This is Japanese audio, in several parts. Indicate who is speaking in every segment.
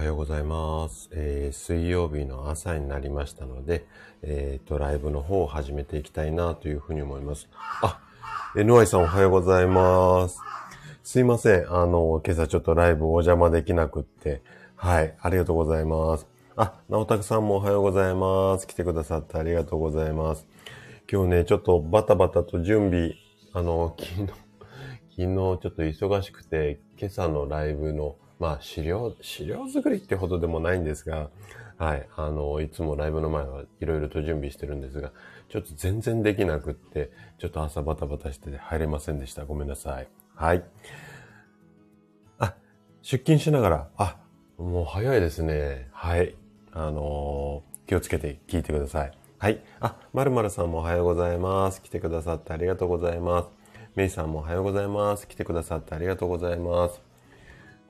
Speaker 1: はようございます。えー水曜日の朝になりましたので、えーと、ライブの方を始めていきたいなというふうに思います。あ、NY さんおはようございます。すいません。あの、今朝ちょっとライブお邪魔できなくって。はい、ありがとうございます。あ、直拓さんもおはようございます。来てくださってありがとうございます。今日ね、ちょっとバタバタと準備、あの、昨日、昨日ちょっと忙しくて、今朝のライブの、まあ資料、資料作りってほどでもないんですが、はい、あの、いつもライブの前はいろいろと準備してるんですが、ちょっと全然できなくって、ちょっと朝バタバタして入れませんでした。ごめんなさい。はい。あ、出勤しながら、あ、もう早いですね。はい。あのー気をつけて聞いてください。はい。あ、まるまるさんもおはようございます。来てくださってありがとうございます。めいさんもおはようございます。来てくださってありがとうございます。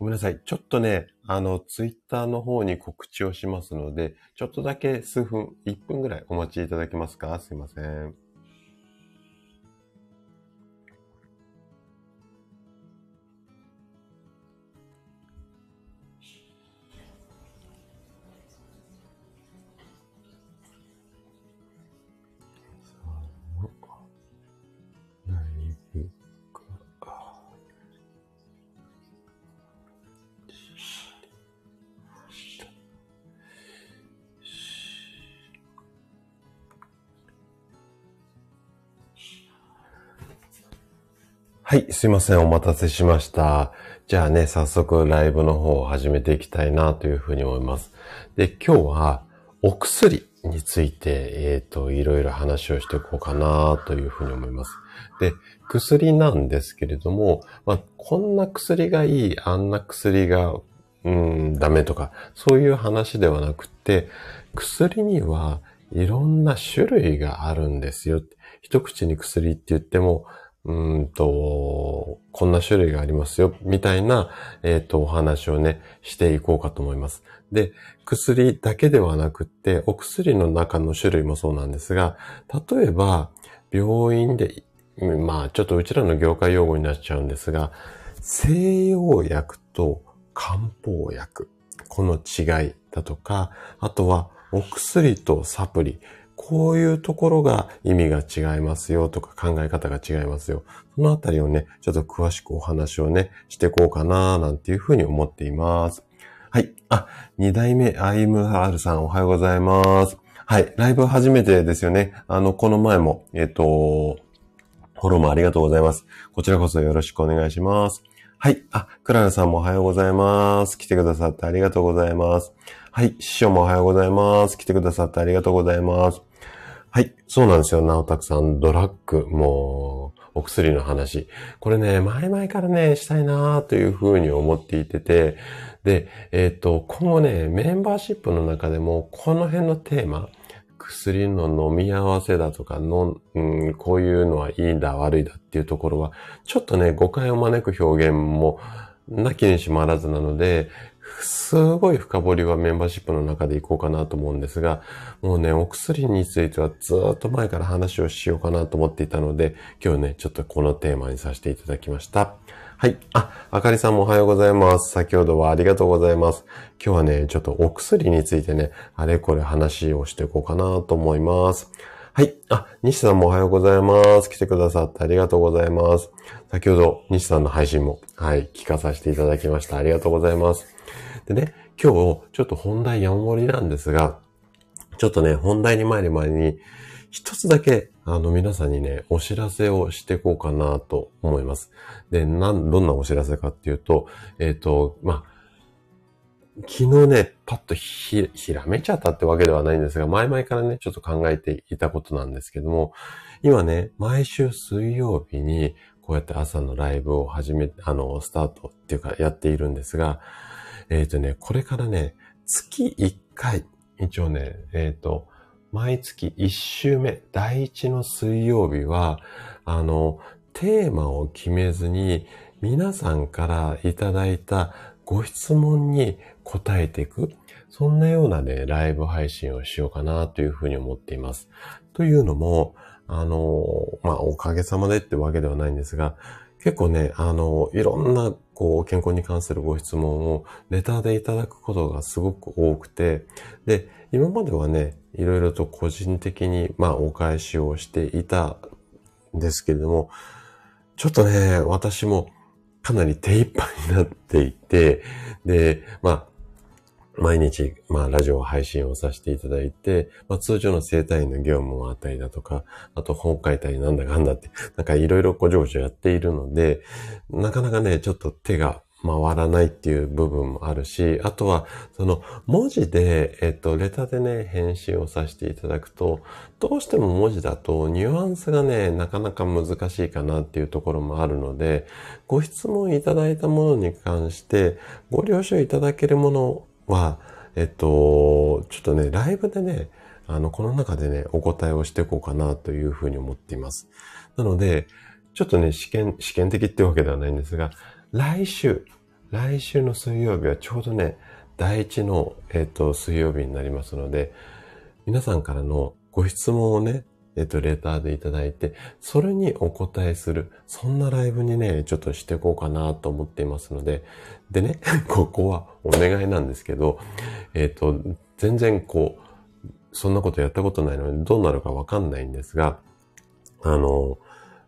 Speaker 1: ごめんなさい。ちょっとね、あの、ツイッターの方に告知をしますので、ちょっとだけ数分、1分ぐらいお待ちいただけますか？すいません。はい、すいません。お待たせしました。じゃあね、早速ライブの方を始めていきたいなというふうに思います。で、今日はお薬について、えっ、と、いろいろ話をしていこうかなというふうに思います。で、薬なんですけれども、まあ、こんな薬がいい、あんな薬が、うん、ダメとか、そういう話ではなくて、薬にはいろんな種類があるんですよ。一口に薬って言っても、うんと、こんな種類がありますよ、みたいな、えっ、と、お話をね、していこうかと思います。で、薬だけではなくって、お薬の中の種類もそうなんですが、例えば、病院で、まあ、ちょっとうちらの業界用語になっちゃうんですが、西洋薬と漢方薬、この違いだとか、あとはお薬とサプリ、こういうところが意味が違いますよとか考え方が違いますよ。そのあたりをね、ちょっと詳しくお話をね、していこうかななんていうふうに思っています。はい。あ、二代目 IMR さんおはようございます。はい。ライブ初めてですよね。あの、この前も、えっ、と、フォローもありがとうございます。こちらこそよろしくお願いします。はい。あ、クララさんもおはようございます。来てくださってありがとうございます。はい。師匠もおはようございます。来てくださってありがとうございます。はい。そうなんですよ。なおたくさん、ドラッグ、もう、お薬の話。これね、前々からね、したいなというふうに思っていてて、で、えっ、と、今後ね、メンバーシップの中でも、この辺のテーマ、薬の飲み合わせだとかの、うん、こういうのはいいんだ、悪いだっていうところは、ちょっとね、誤解を招く表現も、なきにしもあらずなので、すごい深掘りはメンバーシップの中でいこうかなと思うんですが、もうね、お薬についてはずっと前から話をしようかなと思っていたので、今日ね、ちょっとこのテーマにさせていただきました。はい。あ、あかりさんもおはようございます。先ほどはありがとうございます。今日はね、ちょっとお薬についてね、あれこれ話をしていこうかなと思います。はい。あ、西さんもおはようございます。来てくださってありがとうございます。先ほど西さんの配信も、はい、聞かさせていただきました。ありがとうございます。でね、今日、ちょっと本題山盛りなんですが、ちょっとね、本題に参る前に、一つだけ、あの、皆さんにね、お知らせをしていこうかなと思います。で、なん、どんなお知らせかっていうと、えっ、と、まあ、昨日ね、パッとひ、ひらめちゃったってわけではないんですが、前々からね、ちょっと考えていたことなんですけども、今ね、毎週水曜日に、こうやって朝のライブを始め、あの、スタートっていうかやっているんですが、えっ、とね、これからね、月1回、一応ね、えっ、と、毎月1週目、第1の水曜日は、あの、テーマを決めずに、皆さんからいただいたご質問に答えていく、そんなようなね、ライブ配信をしようかなというふうに思っています。というのも、あの、まあ、おかげさまでってわけではないんですが、結構ね、あの、いろんな、こう、健康に関するご質問をレターでいただくことがすごく多くて、で、今まではね、いろいろと個人的に、まあ、お返しをしていたんですけれども、ちょっとね、私もかなり手一杯になっていて、で、まあ、毎日、まあ、ラジオ配信をさせていただいて、まあ、通常の生体院の業務もあったりだとか、あと本書いたりなんだかんだって、なんかいろいろごちょごちょやっているので、なかなかね、ちょっと手が回らないっていう部分もあるし、あとは、その文字で、えっと、レタでね、返信をさせていただくと、どうしても文字だとニュアンスがね、なかなか難しいかなっていうところもあるので、ご質問いただいたものに関して、ご了承いただけるものは、えっと、ちょっとね、ライブでね、あの、この中でね、お答えをしていこうかなというふうに思っています。なので、ちょっとね、試験、試験的ってわけではないんですが、来週、来週の水曜日はちょうどね、第一の、えっ、と、水曜日になりますので、皆さんからのご質問をね、えっ、と、レターでいただいて、それにお答えする、そんなライブにね、ちょっとしていこうかなと思っていますので、でね、ここはお願いなんですけど、えっ、と、全然こう、そんなことやったことないので、どうなるかわかんないんですが、あの、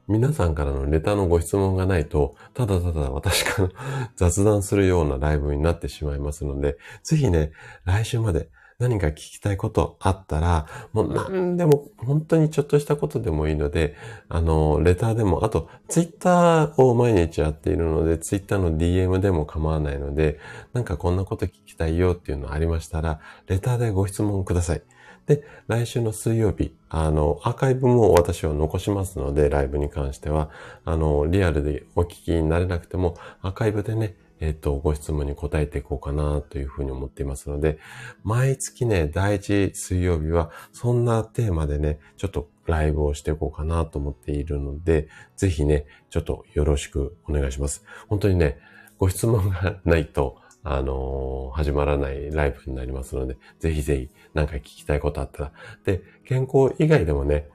Speaker 1: 皆さんからのレターのご質問がないと、ただただ私から 雑談するようなライブになってしまいますので、ぜひね、来週まで何か聞きたいことあったら、もう何でも、本当にちょっとしたことでもいいので、あの、レターでも、あと、ツイッターを毎日やっているので、ツイッターの DM でも構わないので、なんかこんなこと聞きたいよっていうのありましたら、レターでご質問ください。で、来週の水曜日、あの、アーカイブも私は残しますので、ライブに関しては、あの、リアルでお聞きになれなくても、アーカイブでね、えっ、と、ご質問に答えていこうかなというふうに思っていますので、毎月ね、第一水曜日は、そんなテーマでね、ちょっとライブをしていこうかなと思っているので、ぜひね、ちょっとよろしくお願いします。本当にね、ご質問がないと、あのー、始まらないライブになりますので、ぜひぜひ何か聞きたいことあったら。で、健康以外でもね、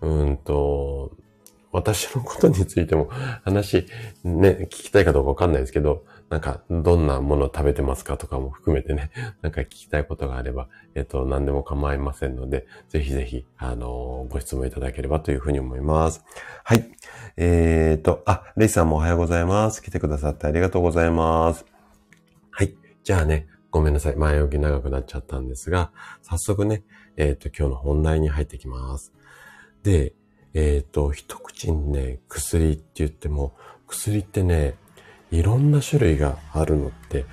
Speaker 1: うんと、私のことについても話、ね、聞きたいかどうかわかんないですけど、なんか、どんなものを食べてますかとかも含めてね、なんか聞きたいことがあれば、えっと、何でも構いませんので、ぜひぜひ、あのー、ご質問いただければというふうに思います。はい。えーと、あ、レイさんもおはようございます。来てくださってありがとうございます。はい。じゃあね、ごめんなさい。前置き長くなっちゃったんですが、早速ね、えっ、と、今日の本題に入ってきます。で、えっ、と、一口にね、薬って言っても、薬ってね、いろんな種類があるのって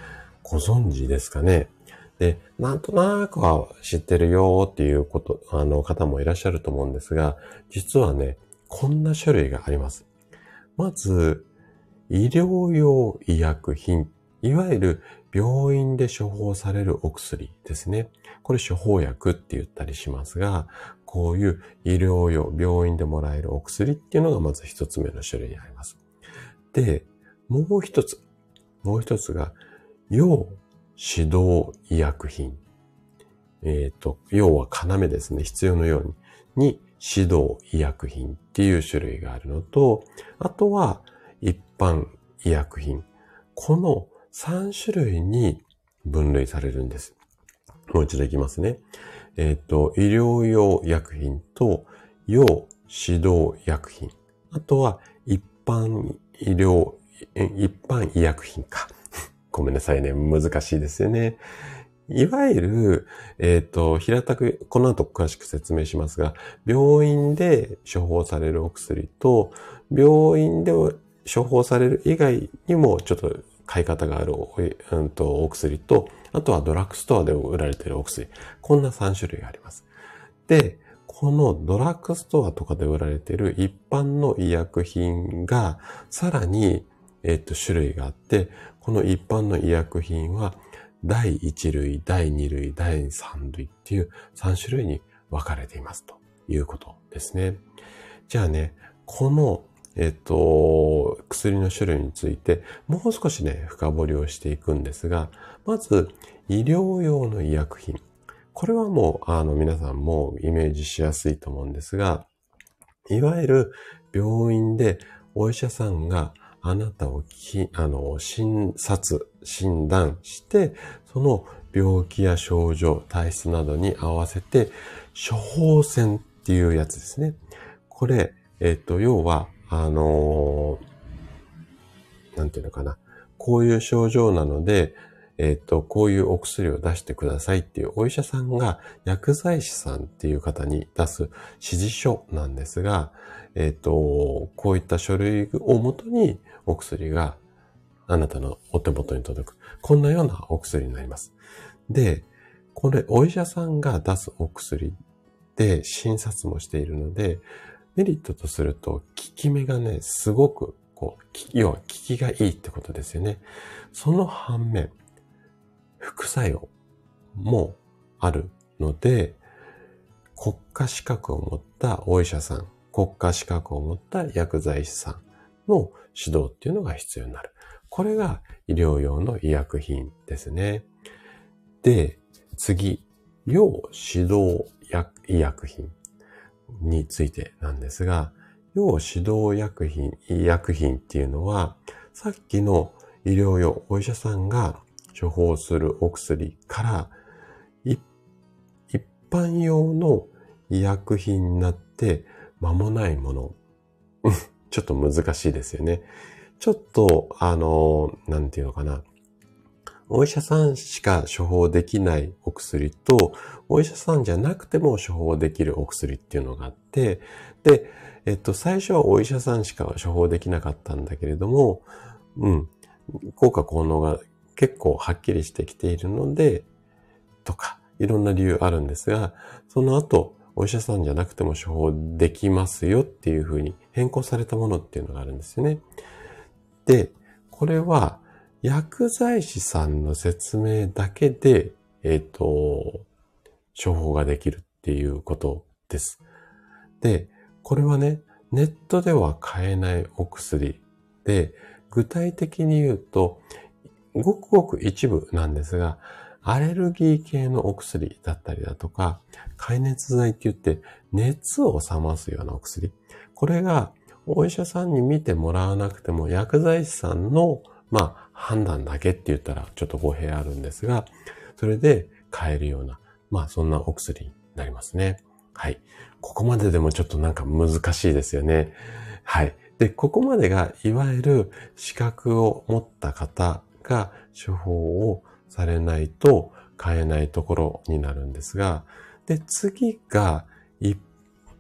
Speaker 1: ご存知ですかね？で、なんとなくは知ってるよっていうこと、あの方もいらっしゃると思うんですが、実はね、こんな種類があります。まず、医療用医薬品、いわゆる病院で処方されるお薬ですね。これ処方薬って言ったりしますが、こういう医療用、病院でもらえるお薬っていうのがまず一つ目の種類にあります。で、もう一つ、もう一つが、要指導医薬品。えっ、ー、と、要は要ですね。必要のように、に指導医薬品っていう種類があるのと、あとは一般医薬品。この3種類に分類されるんです。もう一度いきますね。えっ、ー、と、医療用薬品と要指導薬品。あとは一般医療、一般医薬品か。ごめんなさいね。難しいですよね。いわゆる、えっ、ー、と、平たく、この後詳しく説明しますが、病院で処方されるお薬と、病院で処方される以外にもちょっと買い方がある、うんと、お薬と、あとはドラッグストアで売られているお薬。こんな3種類あります。で、このドラッグストアとかで売られている一般の医薬品が、さらに、えっと、種類があって、この一般の医薬品は、第1類、第2類、第3類っていう3種類に分かれていますということですね。じゃあね、このえっと、薬の種類についてもう少しね、深掘りをしていくんですが、まず、医療用の医薬品。これはもう、あの、皆さんもイメージしやすいと思うんですが、いわゆる病院でお医者さんがあなたをき、あの、診察、診断して、その病気や症状、体質などに合わせて、処方箋っていうやつですね。これ、えっ、と、要は、あのー、なんていうのかな。こういう症状なので、えっ、と、こういうお薬を出してくださいっていうお医者さんが薬剤師さんっていう方に出す指示書なんですが、えっ、と、こういった書類をもとにお薬があなたのお手元に届く。こんなようなお薬になります。で、これ、お医者さんが出すお薬で診察もしているので、メリットとすると、効き目がね、すごく、こう、要は効きがいいってことですよね。その反面、副作用もあるので、国家資格を持ったお医者さん、国家資格を持った薬剤師さんの指導っていうのが必要になる。これが医療用の医薬品ですね。で、次、要指導医薬品についてなんですが、要指導薬品、医薬品っていうのは、さっきの医療用、お医者さんが処方するお薬から、一般用の医薬品になって間もないもの。ちょっと難しいですよね。ちょっと、あの、なんていうのかな。お医者さんしか処方できないお薬と、お医者さんじゃなくても処方できるお薬っていうのがあって、で、えっと、最初はお医者さんしか処方できなかったんだけれども、うん、効果効能が結構はっきりしてきているので、とか、いろんな理由あるんですが、その後、お医者さんじゃなくても処方できますよっていうふうに変更されたものっていうのがあるんですよね。で、これは薬剤師さんの説明だけで、えっ、ー、と、処方ができるっていうことです。で、これはね、ネットでは買えないお薬で、具体的に言うと、ごくごく一部なんですが、アレルギー系のお薬だったりだとか、解熱剤って言って熱を冷ますようなお薬。これがお医者さんに見てもらわなくても薬剤師さんの、まあ、判断だけって言ったらちょっと語弊あるんですが、それで買えるような、まあそんなお薬になりますね。はい。ここまででもちょっとなんか難しいですよね。はい。で、ここまでがいわゆる資格を持った方が処方をされないと買えないところになるんですが、で、次が一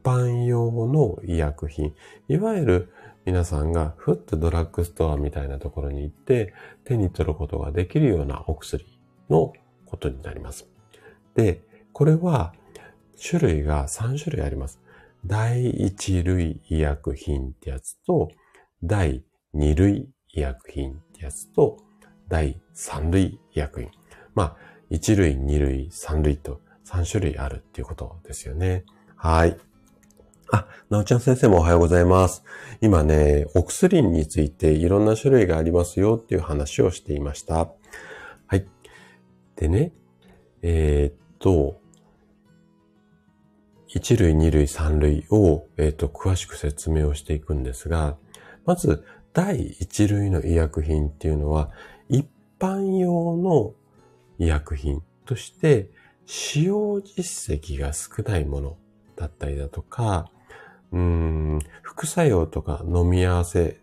Speaker 1: 般用の医薬品。いわゆる皆さんがふっとドラッグストアみたいなところに行って手に取ることができるようなお薬のことになります。で、これは種類が3種類あります。第1類医薬品ってやつと、第2類医薬品ってやつと、第3類医薬品。まあ、1類、2類、3類と3種類あるっていうことですよね。はい。あ、なおちゃん先生もおはようございます。今ね、お薬についていろんな種類がありますよっていう話をしていました。はい。でね、えー、っと、1類、2類、3類を、えー、っと、詳しく説明をしていくんですが、まず、第1類の医薬品っていうのは、般用の医薬品として使用実績が少ないものだったりだとか、うん、副作用とか飲み合わせ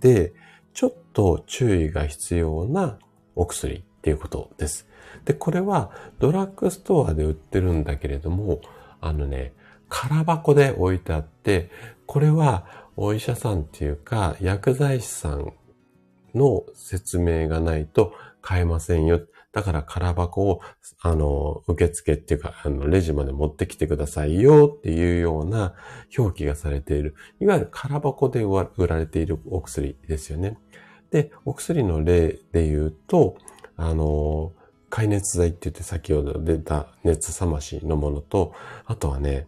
Speaker 1: で、ちょっと注意が必要なお薬っていうことです。で、これはドラッグストアで売ってるんだけれども、あのね、空箱で置いてあって、これはお医者さんっていうか薬剤師さんの説明がないと買えませんよ。だから空箱を、あの、受付っていうか、あの、レジまで持ってきてくださいよっていうような表記がされている。いわゆる空箱で売られているお薬ですよね。で、お薬の例で言うと、あの、解熱剤って言って先ほど出た熱冷ましのものと、あとはね、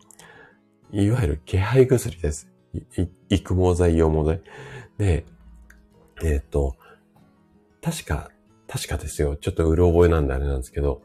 Speaker 1: いわゆる気配薬です。育毛剤、養毛剤。で、えっ、ー、と、確か、確かですよ。ちょっとうる覚えなんであれなんですけど、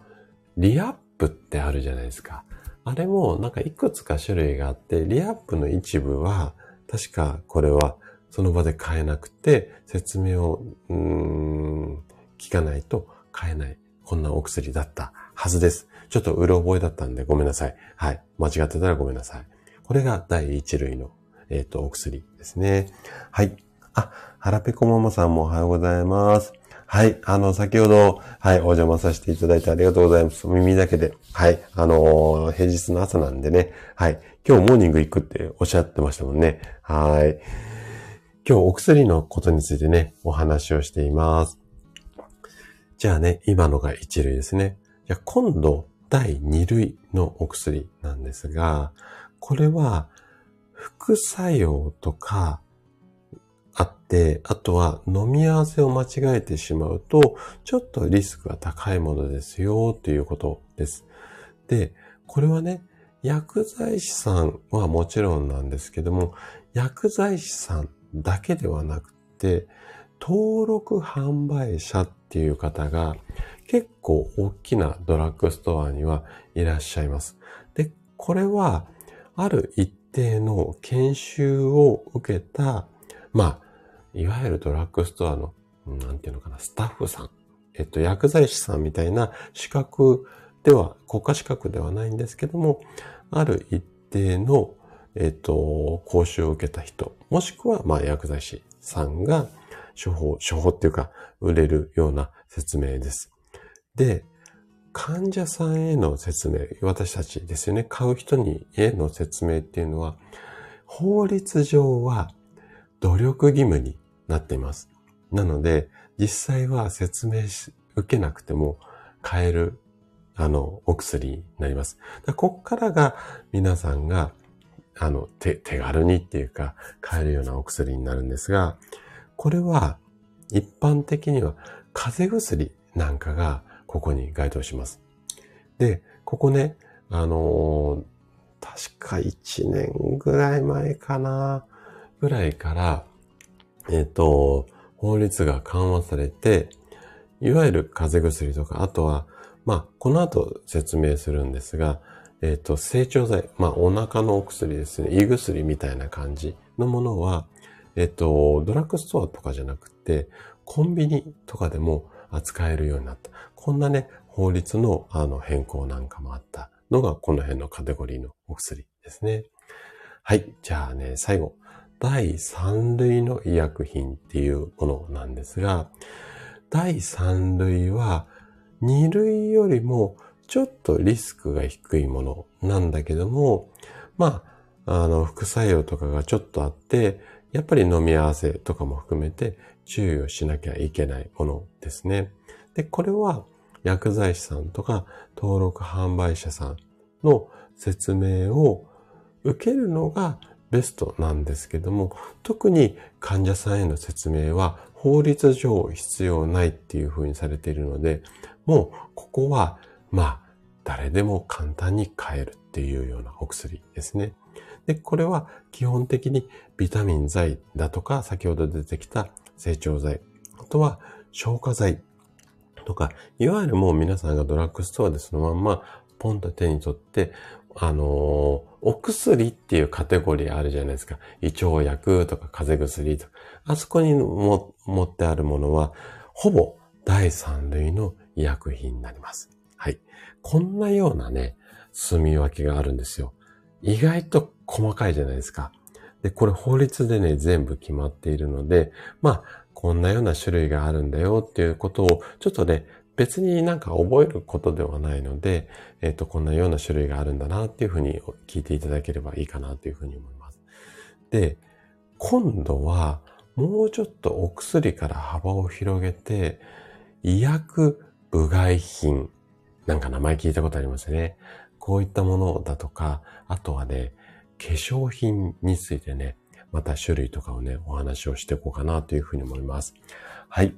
Speaker 1: リアップってあるじゃないですか。あれもなんかいくつか種類があって、リアップの一部は、確かこれは、その場で買えなくて、説明を、うーん、聞かないと買えない。こんなお薬だったはずです。ちょっとうろ覚えだったんでごめんなさい。はい。間違ってたらごめんなさい。これが第一類の、えっ、ー、と、お薬ですね。はい。あ、腹ペコママさんもおはようございます。はい。あの、先ほど、はい、お邪魔させていただいてありがとうございます。耳だけで。はい。あのー、平日の朝なんでね。はい。今日モーニング行くっておっしゃってましたもんね。はい。今日お薬のことについてね、お話をしています。じゃあね、今のが1類ですね。じゃあ今度、第2類のお薬なんですが、これは副作用とかあって、あとは飲み合わせを間違えてしまうと、ちょっとリスクが高いものですよということです。で、これはね、薬剤師さんはもちろんなんですけども、薬剤師さんだけではなくて、登録販売者っていう方が結構大きなドラッグストアにはいらっしゃいます。で、これはある一定の研修を受けた、まあ、いわゆるドラッグストアの、なんていうのかな、スタッフさん。えっと、薬剤師さんみたいな資格では、国家資格ではないんですけども、ある一定の、えっと、講習を受けた人、もしくは、まあ、薬剤師さんが処方、処方っていうか、売れるような説明です。で、患者さんへの説明、私たちですよね、買う人にへの説明っていうのは、法律上は努力義務になっています。なので、実際は説明し、受けなくても買える、あの、お薬になります。こっからが皆さんが、あの、手、手軽にっていうか、買えるようなお薬になるんですが、これは、一般的には、風邪薬なんかが、ここに該当します。で、ここね、あのー、確か1年ぐらい前かな、ぐらいから、えっ、と、法律が緩和されて、いわゆる風邪薬とか、あとは、まあ、この後説明するんですが、えっ、と、成長剤、まあ、お腹のお薬ですね、胃薬みたいな感じのものは、えっ、と、ドラッグストアとかじゃなくて、コンビニとかでも扱えるようになった。こんなね、法律のあの変更なんかもあったのが、この辺のカテゴリーのお薬ですね。はい。じゃあね、最後。第3類の医薬品っていうものなんですが、第3類は2類よりもちょっとリスクが低いものなんだけども、まあ、あの、副作用とかがちょっとあって、やっぱり飲み合わせとかも含めて注意をしなきゃいけないものですね。で、これは薬剤師さんとか登録販売者さんの説明を受けるのがベストなんですけども、特に患者さんへの説明は法律上必要ないっていう風にされているので、もうここは、まあ、誰でも簡単に買えるっていうようなお薬ですね。で、これは基本的にビタミン剤だとか、先ほど出てきた成長剤、あとは消化剤とか、いわゆるもう皆さんがドラッグストアでそのまんまポンと手に取ってあの、お薬っていうカテゴリーあるじゃないですか。胃腸薬とか風邪薬とか。あそこにも持ってあるものは、ほぼ第三類の医薬品になります。はい。こんなようなね、住み分けがあるんですよ。意外と細かいじゃないですか。で、これ法律でね、全部決まっているので、まあ、こんなような種類があるんだよっていうことを、ちょっとね、別になんか覚えることではないので、えっ、ー、と、こんなような種類があるんだなっていうふうに聞いていただければいいかなというふうに思います。で、今度はもうちょっとお薬から幅を広げて、医薬部外品。なんか名前聞いたことありますね。こういったものだとか、あとはね、化粧品についてね、また種類とかをね、お話をしていこうかなというふうに思います。はい。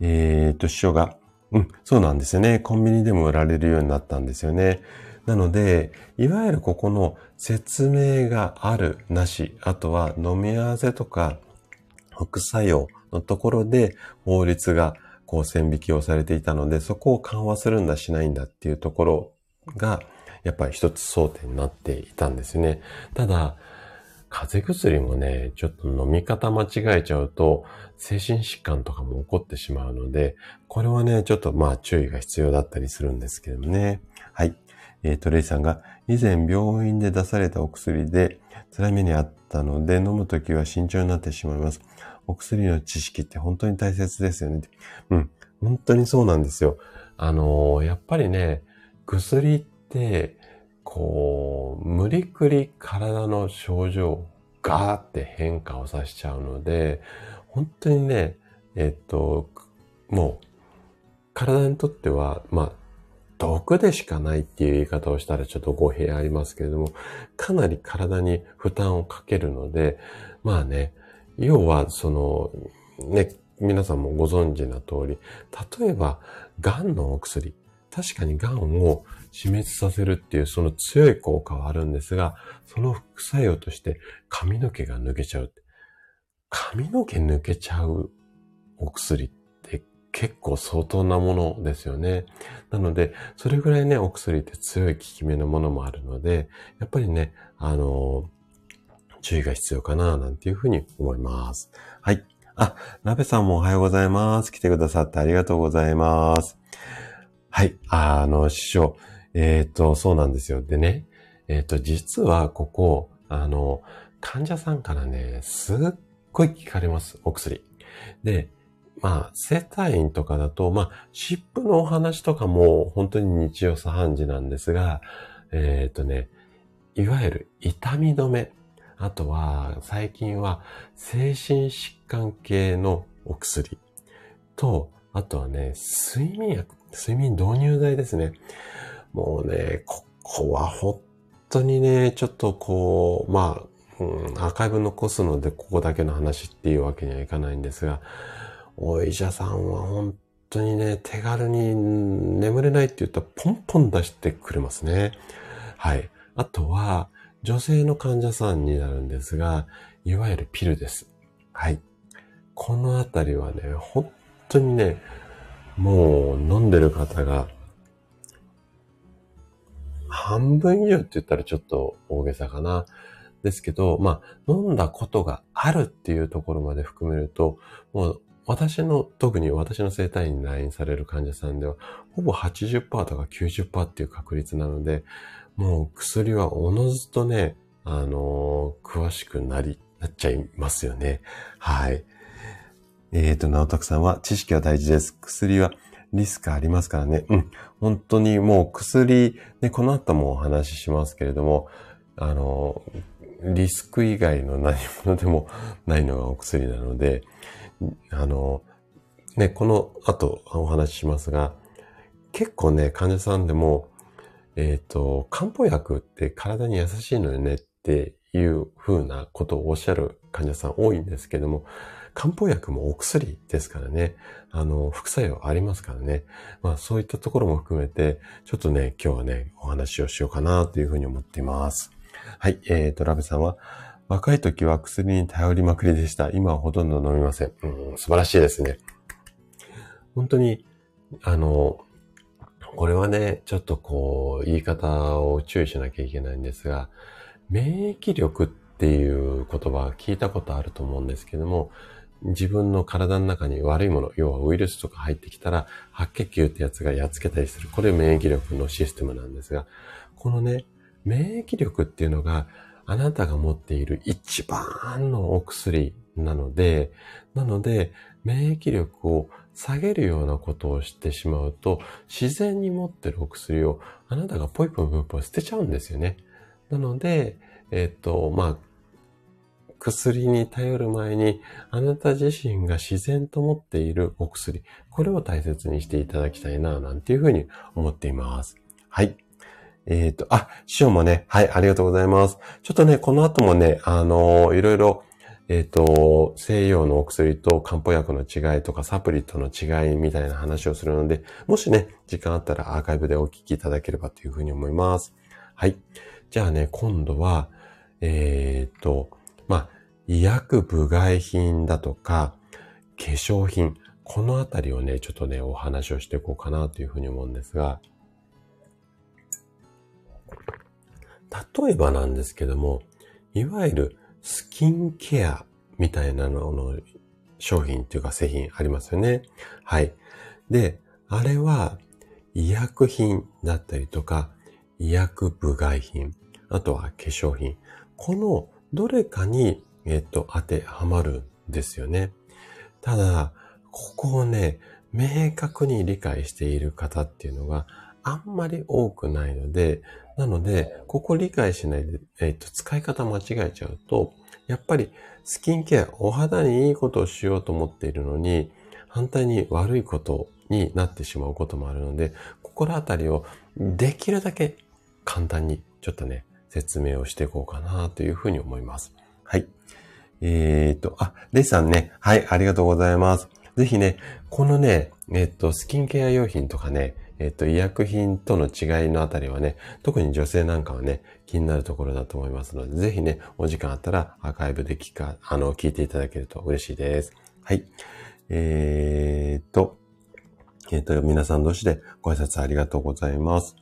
Speaker 1: えー、と、師匠がうん、そうなんですよね。コンビニでも売られるようになったんですよね。なので、いわゆるここの説明がある、なし、あとは飲み合わせとか副作用のところで法律がこう線引きをされていたので、そこを緩和するんだしないんだっていうところが、やっぱり一つ争点になっていたんですね。ただ、風邪薬もね、ちょっと飲み方間違えちゃうと、精神疾患とかも起こってしまうので、これはね、ちょっとまあ注意が必要だったりするんですけどもね。はい。えー、トレイさんが、以前病院で出されたお薬で辛い目にあったので、飲むときは慎重になってしまいます。お薬の知識って本当に大切ですよね。うん。本当にそうなんですよ。あのー、やっぱりね、薬って、こう、無理くり体の症状ガーって変化をさせちゃうので、本当にね、えっと、もう、体にとっては、まあ、毒でしかないっていう言い方をしたらちょっと語弊ありますけれども、かなり体に負担をかけるので、まあね、要はその、ね、皆さんもご存知な通り、例えば、癌のお薬、確かに癌を死滅させるっていうその強い効果はあるんですが、その副作用として髪の毛が抜けちゃう。髪の毛抜けちゃうお薬って結構相当なものですよね。なので、それぐらいね、お薬って強い効き目のものもあるので、やっぱりね、あの注意が必要かな、なんていうふうに思います。はい。あ、ラベさんもおはようございます。来てくださってありがとうございます。はい。あの、師匠。えっ、と、そうなんですよ。でね、えっ、と、実はここ、あの、患者さんからね、すっごい聞かれます。お薬。で、まあ、生体院とかだと、まあ、湿布のお話とかも本当に日常茶飯事なんですが、えっ、とね、いわゆる痛み止め。あとは、最近は精神疾患系のお薬と、あとはね、睡眠薬、睡眠導入剤ですね。もうね、ここは本当にね、ちょっとこう、まあ、うん、アーカイブ残すのでここだけの話っていうわけにはいかないんですが、お医者さんは本当にね、手軽に眠れないって言ったらポンポン出してくれますね。はい。あとは、女性の患者さんになるんですが、いわゆるピルです。はい。このあたりはね、本当にね、もう飲んでる方が、半分以上って言ったらちょっと大げさかな。ですけど、まあ、飲んだことがあるっていうところまで含めると、もう私の、特に私の生体院に来院される患者さんでは、ほぼ80%とか90%っていう確率なので、もう薬はおのずとね、あのー、詳しくなり、なっちゃいますよね。はい。えっ、ー、と、直徳さんは、知識は大事です。薬はリスクありますからね。うん。本当にもう薬、ね、この後もお話ししますけれども、あの、リスク以外の何者でもないのがお薬なので、あの、ね、この後お話ししますが、結構ね、患者さんでも、えっ、ー、と、漢方薬って体に優しいのよねっていう風なことをおっしゃる患者さん多いんですけども、漢方薬もお薬ですからね、あの、副作用ありますからね。まあそういったところも含めて、ちょっとね、今日はね、お話をしようかなというふうに思っています。はい、えーと、ラベさんは、若い時は薬に頼りまくりでした。今はほとんど飲みません。うん、素晴らしいですね。本当に、あの、これはね、ちょっとこう、言い方を注意しなきゃいけないんですが、免疫力っていう言葉聞いたことあると思うんですけども、自分の体の中に悪いもの、要はウイルスとか入ってきたら、白血球ってやつがやっつけたりする。これ免疫力のシステムなんですが、このね、免疫力っていうのが、あなたが持っている一番のお薬なので、なので、免疫力を下げるようなことをしてしまうと、自然に持ってるお薬をあなたがポイポイポイポイ捨てちゃうんですよね。なので、えっ、と、まあ、薬に頼る前に、あなた自身が自然と持っているお薬、これを大切にしていただきたいな、なんていうふうに思っています。はい。えっ、ー、と、あ、師匠もね、はい、ありがとうございます。ちょっとね、この後もね、あのー、いろいろ、えっ、ー、と、西洋のお薬と漢方薬の違いとかサプリとの違いみたいな話をするので、もしね、時間あったらアーカイブでお聞きいただければというふうに思います。はい。じゃあね、今度は、えっ、ー、と、まあ、医薬部外品だとか、化粧品、このあたりをね、ちょっとね、お話をしていこうかなというふうに思うんですが、例えばなんですけども、いわゆるスキンケアみたいなのの商品っていうか製品ありますよね。はい。で、あれは医薬品だったりとか、医薬部外品、あとは化粧品。このどれかに、えっと、当てはまるんですよね。ただ、ここをね、明確に理解している方っていうのがあんまり多くないので、なので、ここ理解しないで、えっと、使い方間違えちゃうと、やっぱりスキンケア、お肌にいいことをしようと思っているのに、反対に悪いことになってしまうこともあるので、心当たりをできるだけ簡単にちょっとね、説明をしていこうかなというふうに思います。はい。えー、っと、あ、レイさんね。はい、ありがとうございます。ぜひね、このね、えっと、スキンケア用品とかね、えっと、医薬品との違いのあたりはね、特に女性なんかはね、気になるところだと思いますので、ぜひね、お時間あったらアーカイブで聞か、あの、聞いていただけると嬉しいです。はい。えー、っと、え、っと、皆さん同士でご挨拶ありがとうございます。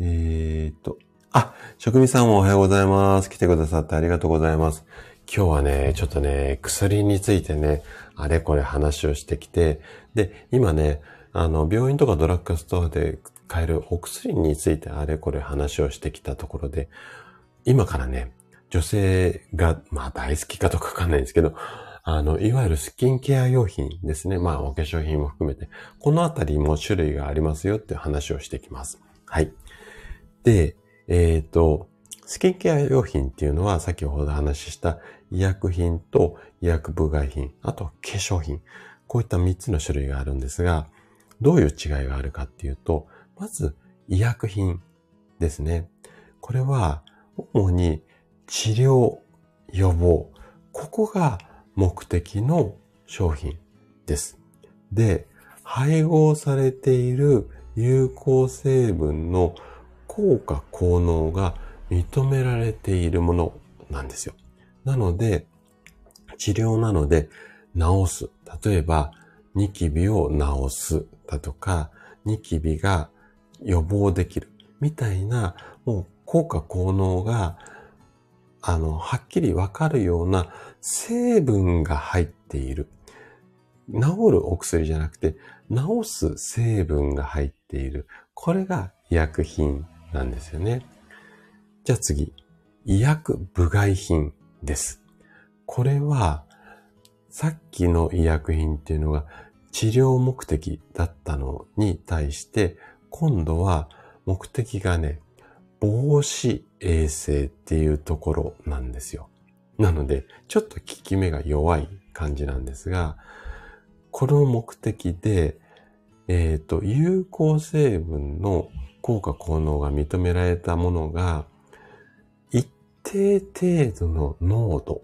Speaker 1: えー、っと、あ、職味さんもおはようございます。来てくださってありがとうございます。今日はね、ちょっとね、薬についてね、あれこれ話をしてきて、で、今ね、あの、病院とかドラッグストアで買えるお薬についてあれこれ話をしてきたところで、今からね、女性が、まあ大好きかとかわかんないんですけど、あの、いわゆるスキンケア用品ですね。まあお化粧品も含めて、このあたりも種類がありますよって話をしてきます。はい。で、えっ、ー、と、スキンケア用品っていうのは先ほど話しした医薬品と医薬部外品、あと化粧品。こういった3つの種類があるんですが、どういう違いがあるかっていうと、まず医薬品ですね。これは主に治療、予防、ここが目的の商品です。で、配合されている有効成分の効果効能が認められているものなんですよ。なので、治療なので治す。例えば、ニキビを治すだとか、ニキビが予防できるみたいな、もう効果効能が、あの、はっきりわかるような成分が入っている。治るお薬じゃなくて、治す成分が入っている。これが医薬品なんですよね。じゃあ次、医薬部外品です。これは、さっきの医薬品っていうのが治療目的だったのに対して、今度は目的がね、防止衛生っていうところなんですよ。なので、ちょっと効き目が弱い感じなんですが、この目的で、えっ、ー、と、有効成分の効果効能が認められたものが、定程度の濃度。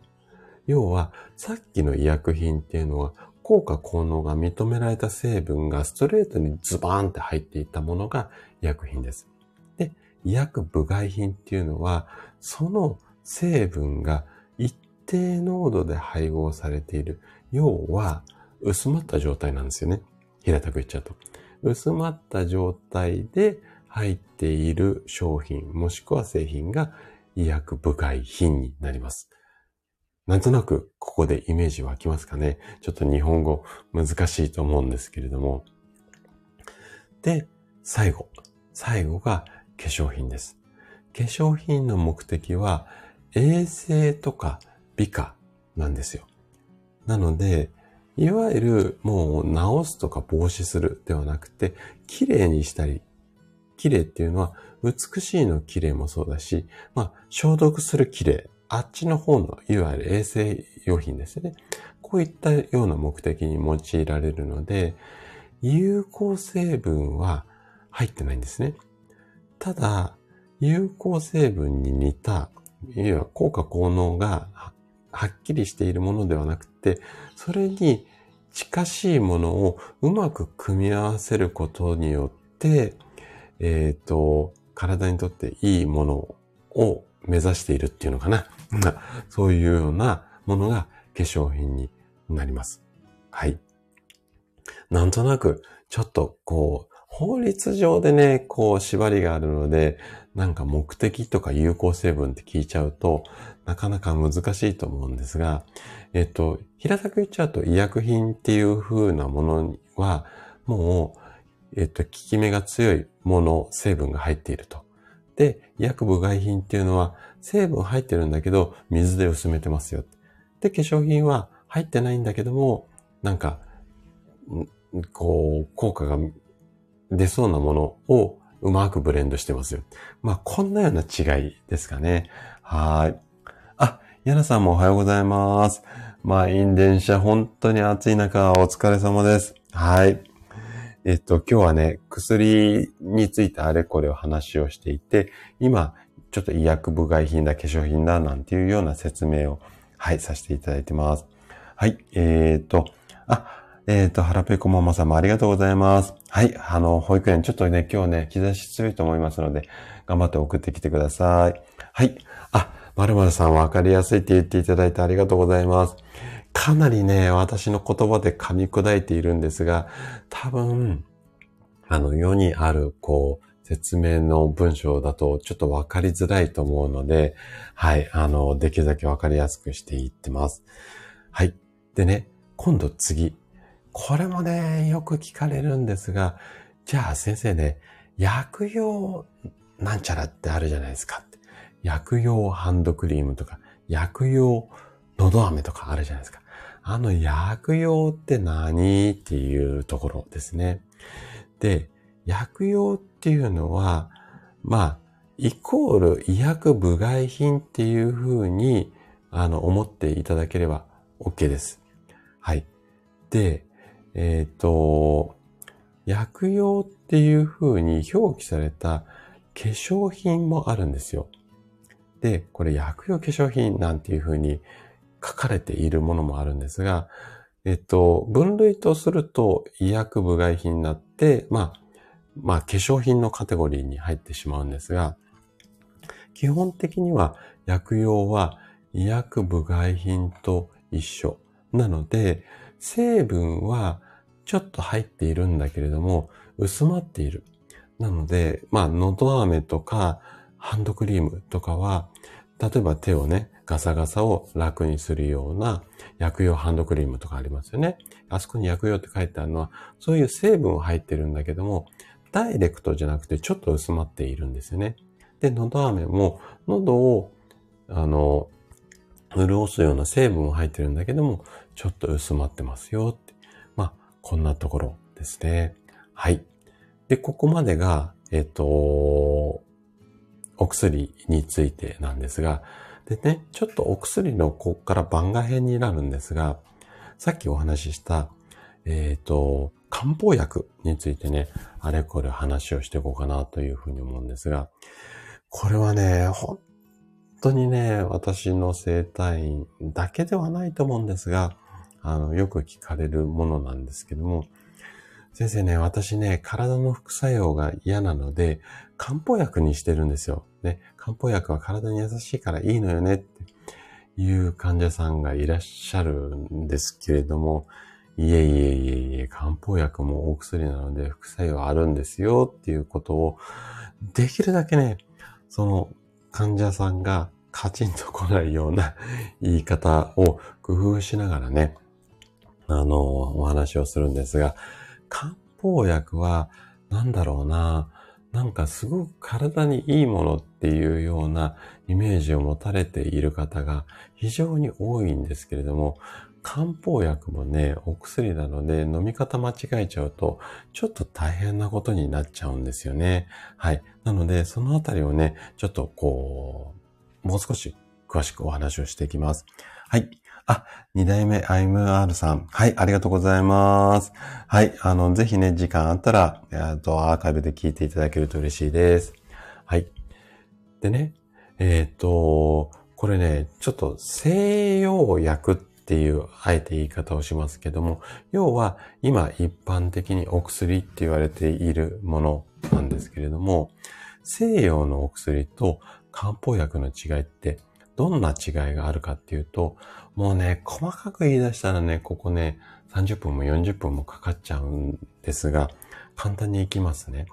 Speaker 1: 要は、さっきの医薬品っていうのは、効果効能が認められた成分がストレートにズバーンって入っていたものが医薬品です。で、医薬部外品っていうのは、その成分が一定濃度で配合されている。要は、薄まった状態なんですよね。平たく言っちゃうと。薄まった状態で入っている商品、もしくは製品が医薬部外品になります。なんとなくここでイメージ湧きますかねちょっと日本語難しいと思うんですけれども。で、最後。最後が化粧品です。化粧品の目的は衛生とか美化なんですよ。なので、いわゆるもう治すとか防止するではなくて、綺麗にしたり、綺麗っていうのは美しいの綺麗もそうだし、まあ消毒する綺麗あっちの方の、いわゆる衛生用品ですね。こういったような目的に用いられるので、有効成分は入ってないんですね。ただ、有効成分に似た、いわゆる効果効能がはっきりしているものではなくて、それに近しいものをうまく組み合わせることによって、えっ、ー、と、体にとっていいものを目指しているっていうのかな。そういうようなものが化粧品になります。はい。なんとなく、ちょっとこう、法律上でね、こう縛りがあるので、なんか目的とか有効成分って聞いちゃうと、なかなか難しいと思うんですが、えっと、平たく言っちゃうと医薬品っていう風なものは、もう、えっと、効き目が強いもの、成分が入っていると。で、薬部外品っていうのは、成分入ってるんだけど、水で薄めてますよ。で、化粧品は入ってないんだけども、なんか、こう、効果が出そうなものをうまくブレンドしてますよ。まあ、こんなような違いですかね。はい。あ、ヤナさんもおはようございます。満員電車、本当に暑い中、お疲れ様です。はい。えっと、今日はね、薬についてあれこれを話をしていて、今、ちょっと医薬部外品だ、化粧品だ、なんていうような説明を、はい、させていただいてます。はい、えー、っと、あ、えっ、ー、と、腹ペコママさんもありがとうございます。はい。あの、保育園、ちょっとね、今日ね、日差し強いと思いますので、頑張って送ってきてください。はい。あ、まるまるさんわかりやすいって言っていただいてありがとうございます。かなりね、私の言葉で噛み砕いているんですが、多分、あの、世にある、こう、説明の文章だとちょっとわかりづらいと思うので、はい、あの、できるだけわかりやすくしていってます。はい。でね、今度次、これもね、よく聞かれるんですが、じゃあ先生ね、薬用なんちゃらってあるじゃないですか。薬用ハンドクリームとか、薬用喉飴とかあるじゃないですか。あの薬用って何っていうところですね。で、薬用っていうのは、まあ、イコール医薬部外品っていうふうに、あの、思っていただければ OK です。はい。で、えっ、ー、と、薬用っていう風に表記された化粧品もあるんですよ。で、これ薬用化粧品なんていう風に書かれているものもあるんですが、えっと、分類とすると医薬部外品になって、まあ、まあ、化粧品のカテゴリーに入ってしまうんですが、基本的には薬用は医薬部外品と一緒。なので、成分はちょっと入っているんだけれども、薄まっている。なので、まあ、喉飴とか、ハンドクリームとかは、例えば手をね、ガサガサを楽にするような薬用ハンドクリームとかありますよね。あそこに薬用って書いてあるのは、そういう成分は入ってるんだけども、ダイレクトじゃなくてちょっと薄まっているんですよね。で、喉飴も喉を、あの、潤すような成分は入ってるんだけども、ちょっと薄まってますよって。まあ、こんなところですね。はい。で、ここまでが、えっ、と、お薬についてなんですが、でね、ちょっとお薬のここから番外編になるんですが、さっきお話しした、えっ、ー、と、漢方薬についてね、あれこれ話をしていこうかなというふうに思うんですが、これはね、本当にね、私の生体院だけではないと思うんですが、あの、よく聞かれるものなんですけども、先生ね、私ね、体の副作用が嫌なので、漢方薬にしてるんですよ。ね、漢方薬は体に優しいからいいのよねっていう患者さんがいらっしゃるんですけれども、いえいえいえいえ、漢方薬もお薬なので副作用あるんですよっていうことを、できるだけね、その患者さんがカチンと来ないような 言い方を工夫しながらね、あの、お話をするんですが、漢方薬は、なんだろうな、なんかすごく体にいいものっていうようなイメージを持たれている方が非常に多いんですけれども、漢方薬もね、お薬なので飲み方間違えちゃうと、ちょっと大変なことになっちゃうんですよね。はい。なので、そのあたりをね、ちょっとこう、もう少し詳しくお話をしていきます。はい。あ、二代目 IMR さん。はい、ありがとうございます。はい、あの、ぜひね、時間あったら、えっと、アーカイブで聞いていただけると嬉しいです。はい。でね、えっ、と、これね、ちょっと西洋薬っていう、あえて言い方をしますけども、要は今一般的にお薬って言われているものなんですけれども、西洋のお薬と漢方薬の違いってどんな違いがあるかっていうと、もうね、細かく言い出したらね、ここね、30分も40分もかかっちゃうんですが、簡単にいきますね。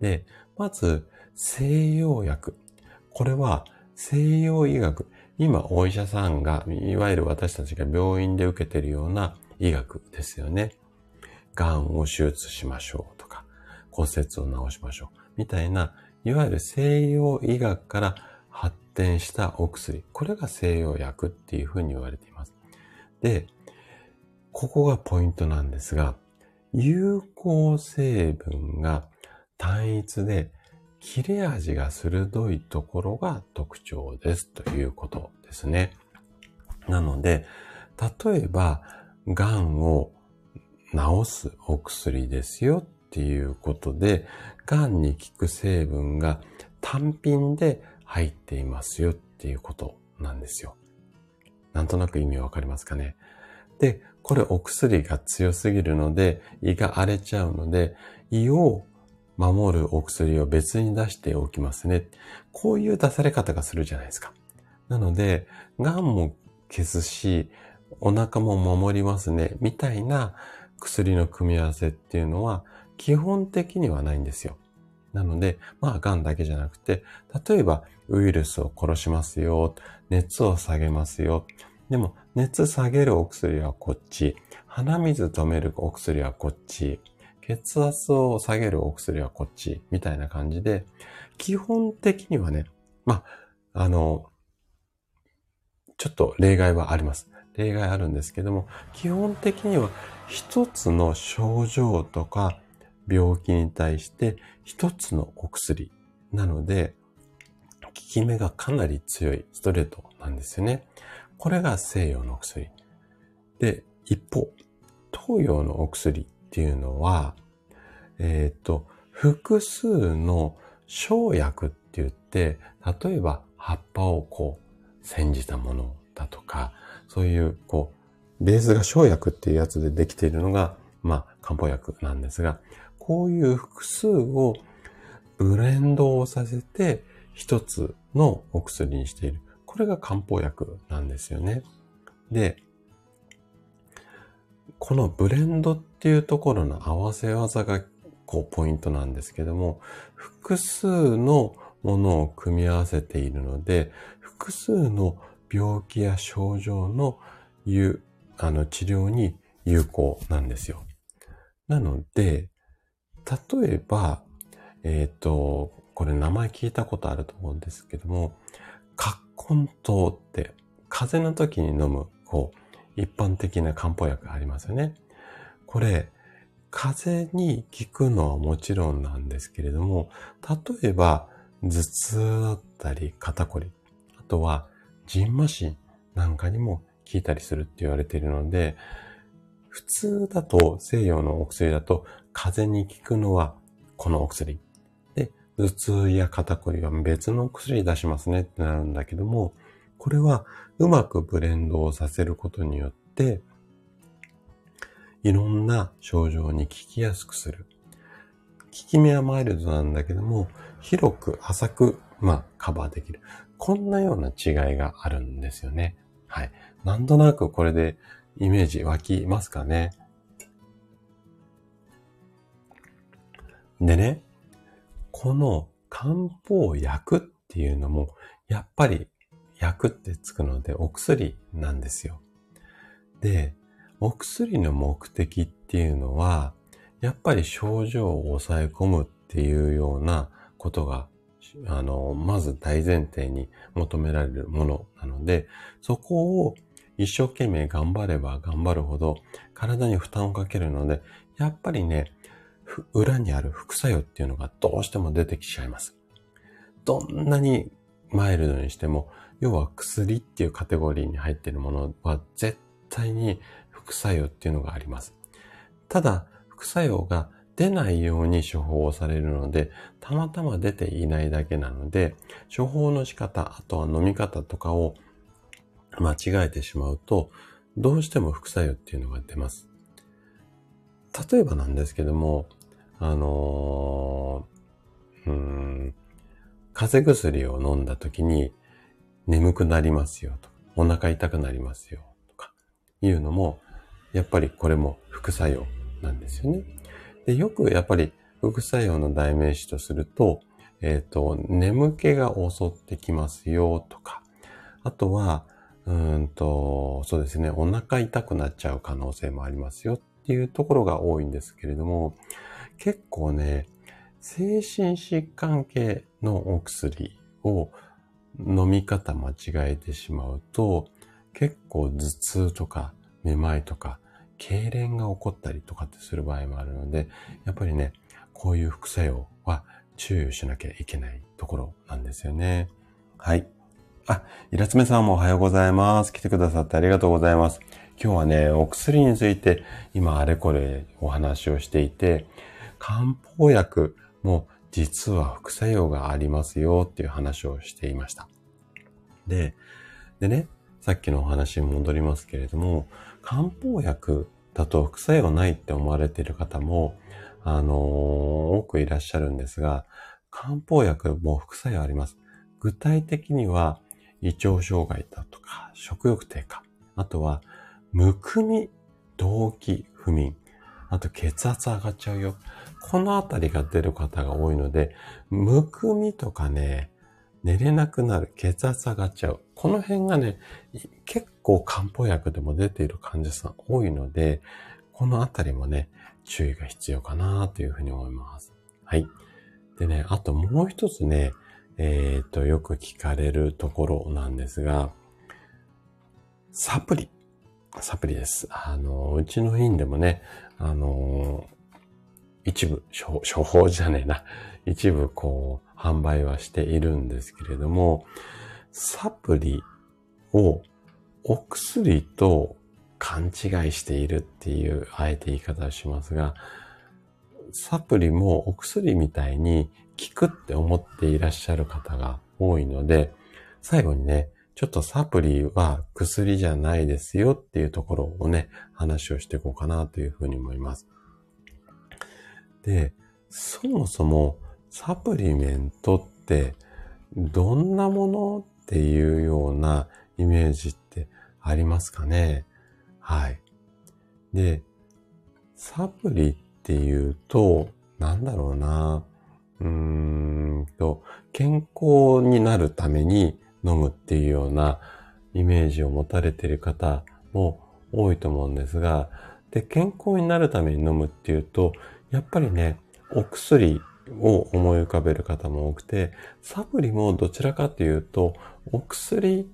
Speaker 1: で、まず、西洋薬。これは西洋医学。今、お医者さんが、いわゆる私たちが病院で受けているような医学ですよね。癌を手術しましょうとか、骨折を治しましょう。みたいな、いわゆる西洋医学から発展したお薬。これが西洋薬っていうふうに言われています。で、ここがポイントなんですが、有効成分が単一で切れ味が鋭いところが特徴ですということですね。なので、例えば、癌を治すお薬ですよっていうことで、癌に効く成分が単品で入っていますよっていうことなんですよ。なんとなく意味わかりますかね。で、これお薬が強すぎるので、胃が荒れちゃうので、胃を守るお薬を別に出しておきますね。こういう出され方がするじゃないですか。なので、癌も消すし、お腹も守りますね、みたいな薬の組み合わせっていうのは、基本的にはないんですよ。なので、まあ、癌だけじゃなくて、例えば、ウイルスを殺しますよ、熱を下げますよ。でも、熱下げるお薬はこっち、鼻水止めるお薬はこっち、血圧を下げるお薬はこっち、みたいな感じで、基本的にはね、まあ、あの、ちょっと例外はあります。例外あるんですけども、基本的には一つの症状とか病気に対して一つのお薬なので、効き目がかなり強いストレートなんですよね。これが西洋のお薬。で、一方、東洋のお薬っていうのは、えっ、ー、と、複数の生薬って言って、例えば葉っぱをこう、煎じたものだとか、そういう、こう、ベースが生薬っていうやつでできているのが、まあ、漢方薬なんですが、こういう複数をブレンドをさせて一つのお薬にしている。これが漢方薬なんですよね。で、このブレンドっていうところの合わせ技がこうポイントなんですけども、複数のものを組み合わせているので、複数の病気や症状の治療に有効なんですよ。なので、例えば、えっ、ー、と、これ名前聞いたことあると思うんですけども、葛根湯って、風邪の時に飲む、こう、一般的な漢方薬ありますよね。これ、風邪に効くのはもちろんなんですけれども、例えば、頭痛だったり、肩こり、あとは、ジンマシンなんかにも効いたりするって言われているので、普通だと、西洋のお薬だと、風邪に効くのはこのお薬。頭痛や肩こりは別の薬出しますねってなるんだけども、これはうまくブレンドをさせることによって、いろんな症状に効きやすくする。効き目はマイルドなんだけども、広く浅く、まあ、カバーできる。こんなような違いがあるんですよね。はい。なんとなくこれでイメージ湧きますかね。でね、この漢方薬っていうのも、やっぱり薬ってつくのでお薬なんですよ。で、お薬の目的っていうのは、やっぱり症状を抑え込むっていうようなことがあの、まず大前提に求められるものなので、そこを一生懸命頑張れば頑張るほど体に負担をかけるので、やっぱりね、裏にある副作用っていうのがどうしても出てきちゃいます。どんなにマイルドにしても、要は薬っていうカテゴリーに入っているものは絶対に副作用っていうのがあります。ただ、副作用が出ないように処方されるので、たまたま出ていないだけなので、処方の仕方、あとは飲み方とかを間違えてしまうと、どうしても副作用っていうのが出ます。例えばなんですけども、あのー、うん、風邪薬を飲んだ時に眠くなりますよとか、お腹痛くなりますよとかいうのも、やっぱりこれも副作用なんですよね。で、よくやっぱり副作用の代名詞とすると、えっ、ー、と、眠気が襲ってきますよとか、あとは、うんと、そうですね、お腹痛くなっちゃう可能性もありますよっていうところが多いんですけれども、結構ね、精神疾患系のお薬を飲み方間違えてしまうと、結構頭痛とかめまいとか、痙攣が起こったりとかってする場合もあるので、やっぱりね、こういう副作用は注意しなきゃいけないところなんですよね。はい。あ、イラツメさんもおはようございます。来てくださってありがとうございます。今日はね、お薬について今あれこれお話をしていて、漢方薬も実は副作用がありますよっていう話をしていました。で、でね、さっきのお話に戻りますけれども、漢方薬だと副作用ないって思われている方も、あのー、多くいらっしゃるんですが、漢方薬も副作用あります。具体的には、胃腸障害だとか、食欲低下、あとは、むくみ、動悸、不眠、あと血圧上がっちゃうよ。このあたりが出る方が多いので、むくみとかね、寝れなくなる、血圧上がっちゃう。この辺がね、結構漢方薬でも出ている患者さん多いので、このあたりもね、注意が必要かなというふうに思います。はい。でね、あともう一つね、えっ、ー、と、よく聞かれるところなんですが、サプリ。サプリです。あの、うちの院でもね、あの、一部、処方じゃねえな。一部、こう、販売はしているんですけれども、サプリをお薬と勘違いしているっていう、あえて言い方をしますが、サプリもお薬みたいに効くって思っていらっしゃる方が多いので、最後にね、ちょっとサプリは薬じゃないですよっていうところをね、話をしていこうかなというふうに思います。で、そもそもサプリメントってどんなものっていうようなイメージってありますかね？はい。で、サプリっていうと、なんだろうな。うーんと、健康になるために飲むっていうようなイメージを持たれている方も多いと思うんですが、で、健康になるために飲むっていうと、やっぱりね、お薬を思い浮かべる方も多くて、サプリもどちらかというと、お薬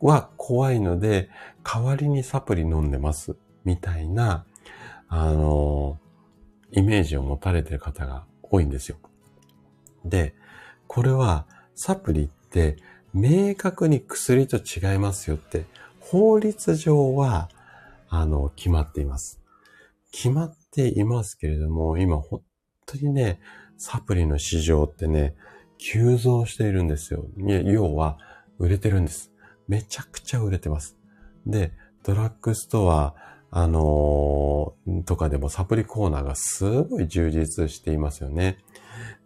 Speaker 1: は怖いので、代わりにサプリ飲んでます、みたいな、あの、イメージを持たれてる方が多いんですよ。で、これはサプリっ明確に薬と違いますよって、法律上は、あの、決まっています。決まっていますけれども、今本当にね、サプリの市場ってね、急増しているんですよ。要は、売れてるんです。めちゃくちゃ売れてます。で、ドラッグストア、あのー、とかでもサプリコーナーがすごい充実していますよね。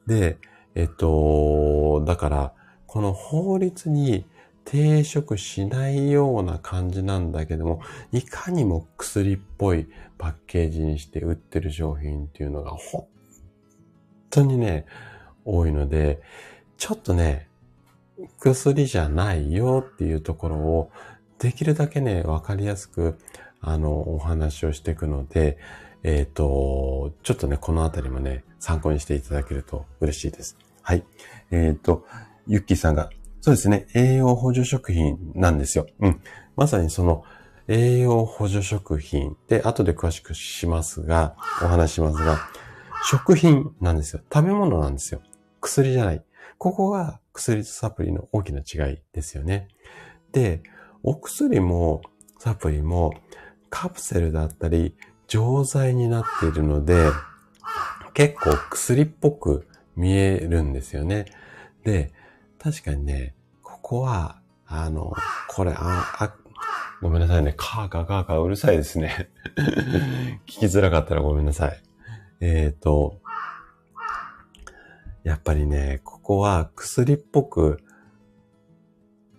Speaker 1: で、えっと、だから、この法律に抵触しないような感じなんだけども、いかにも薬っぽいパッケージにして売ってる商品っていうのが本当にね、多いので、ちょっとね、薬じゃないよっていうところをできるだけね、わかりやすく、あの、お話をしていくので、えっ、ー、と、ちょっとね、このあたりもね、参考にしていただけると嬉しいです。はい。えっ、ー、と、ゆっきーさんが、そうですね、栄養補助食品なんですよ。うん。まさにその、栄養補助食品で、後で詳しくしますが、お話しますが、食品なんですよ。食べ物なんですよ。薬じゃない。ここが薬とサプリの大きな違いですよね。で、お薬もサプリもカプセルだったり錠剤になっているので、結構薬っぽく見えるんですよね。で、確かにね、ここは、あの、これ、あ、あ、ごめんなさいね。カーカーカーカーうるさいですね。聞きづらかったらごめんなさい。えっ、ー、と、やっぱりね、ここは薬っぽく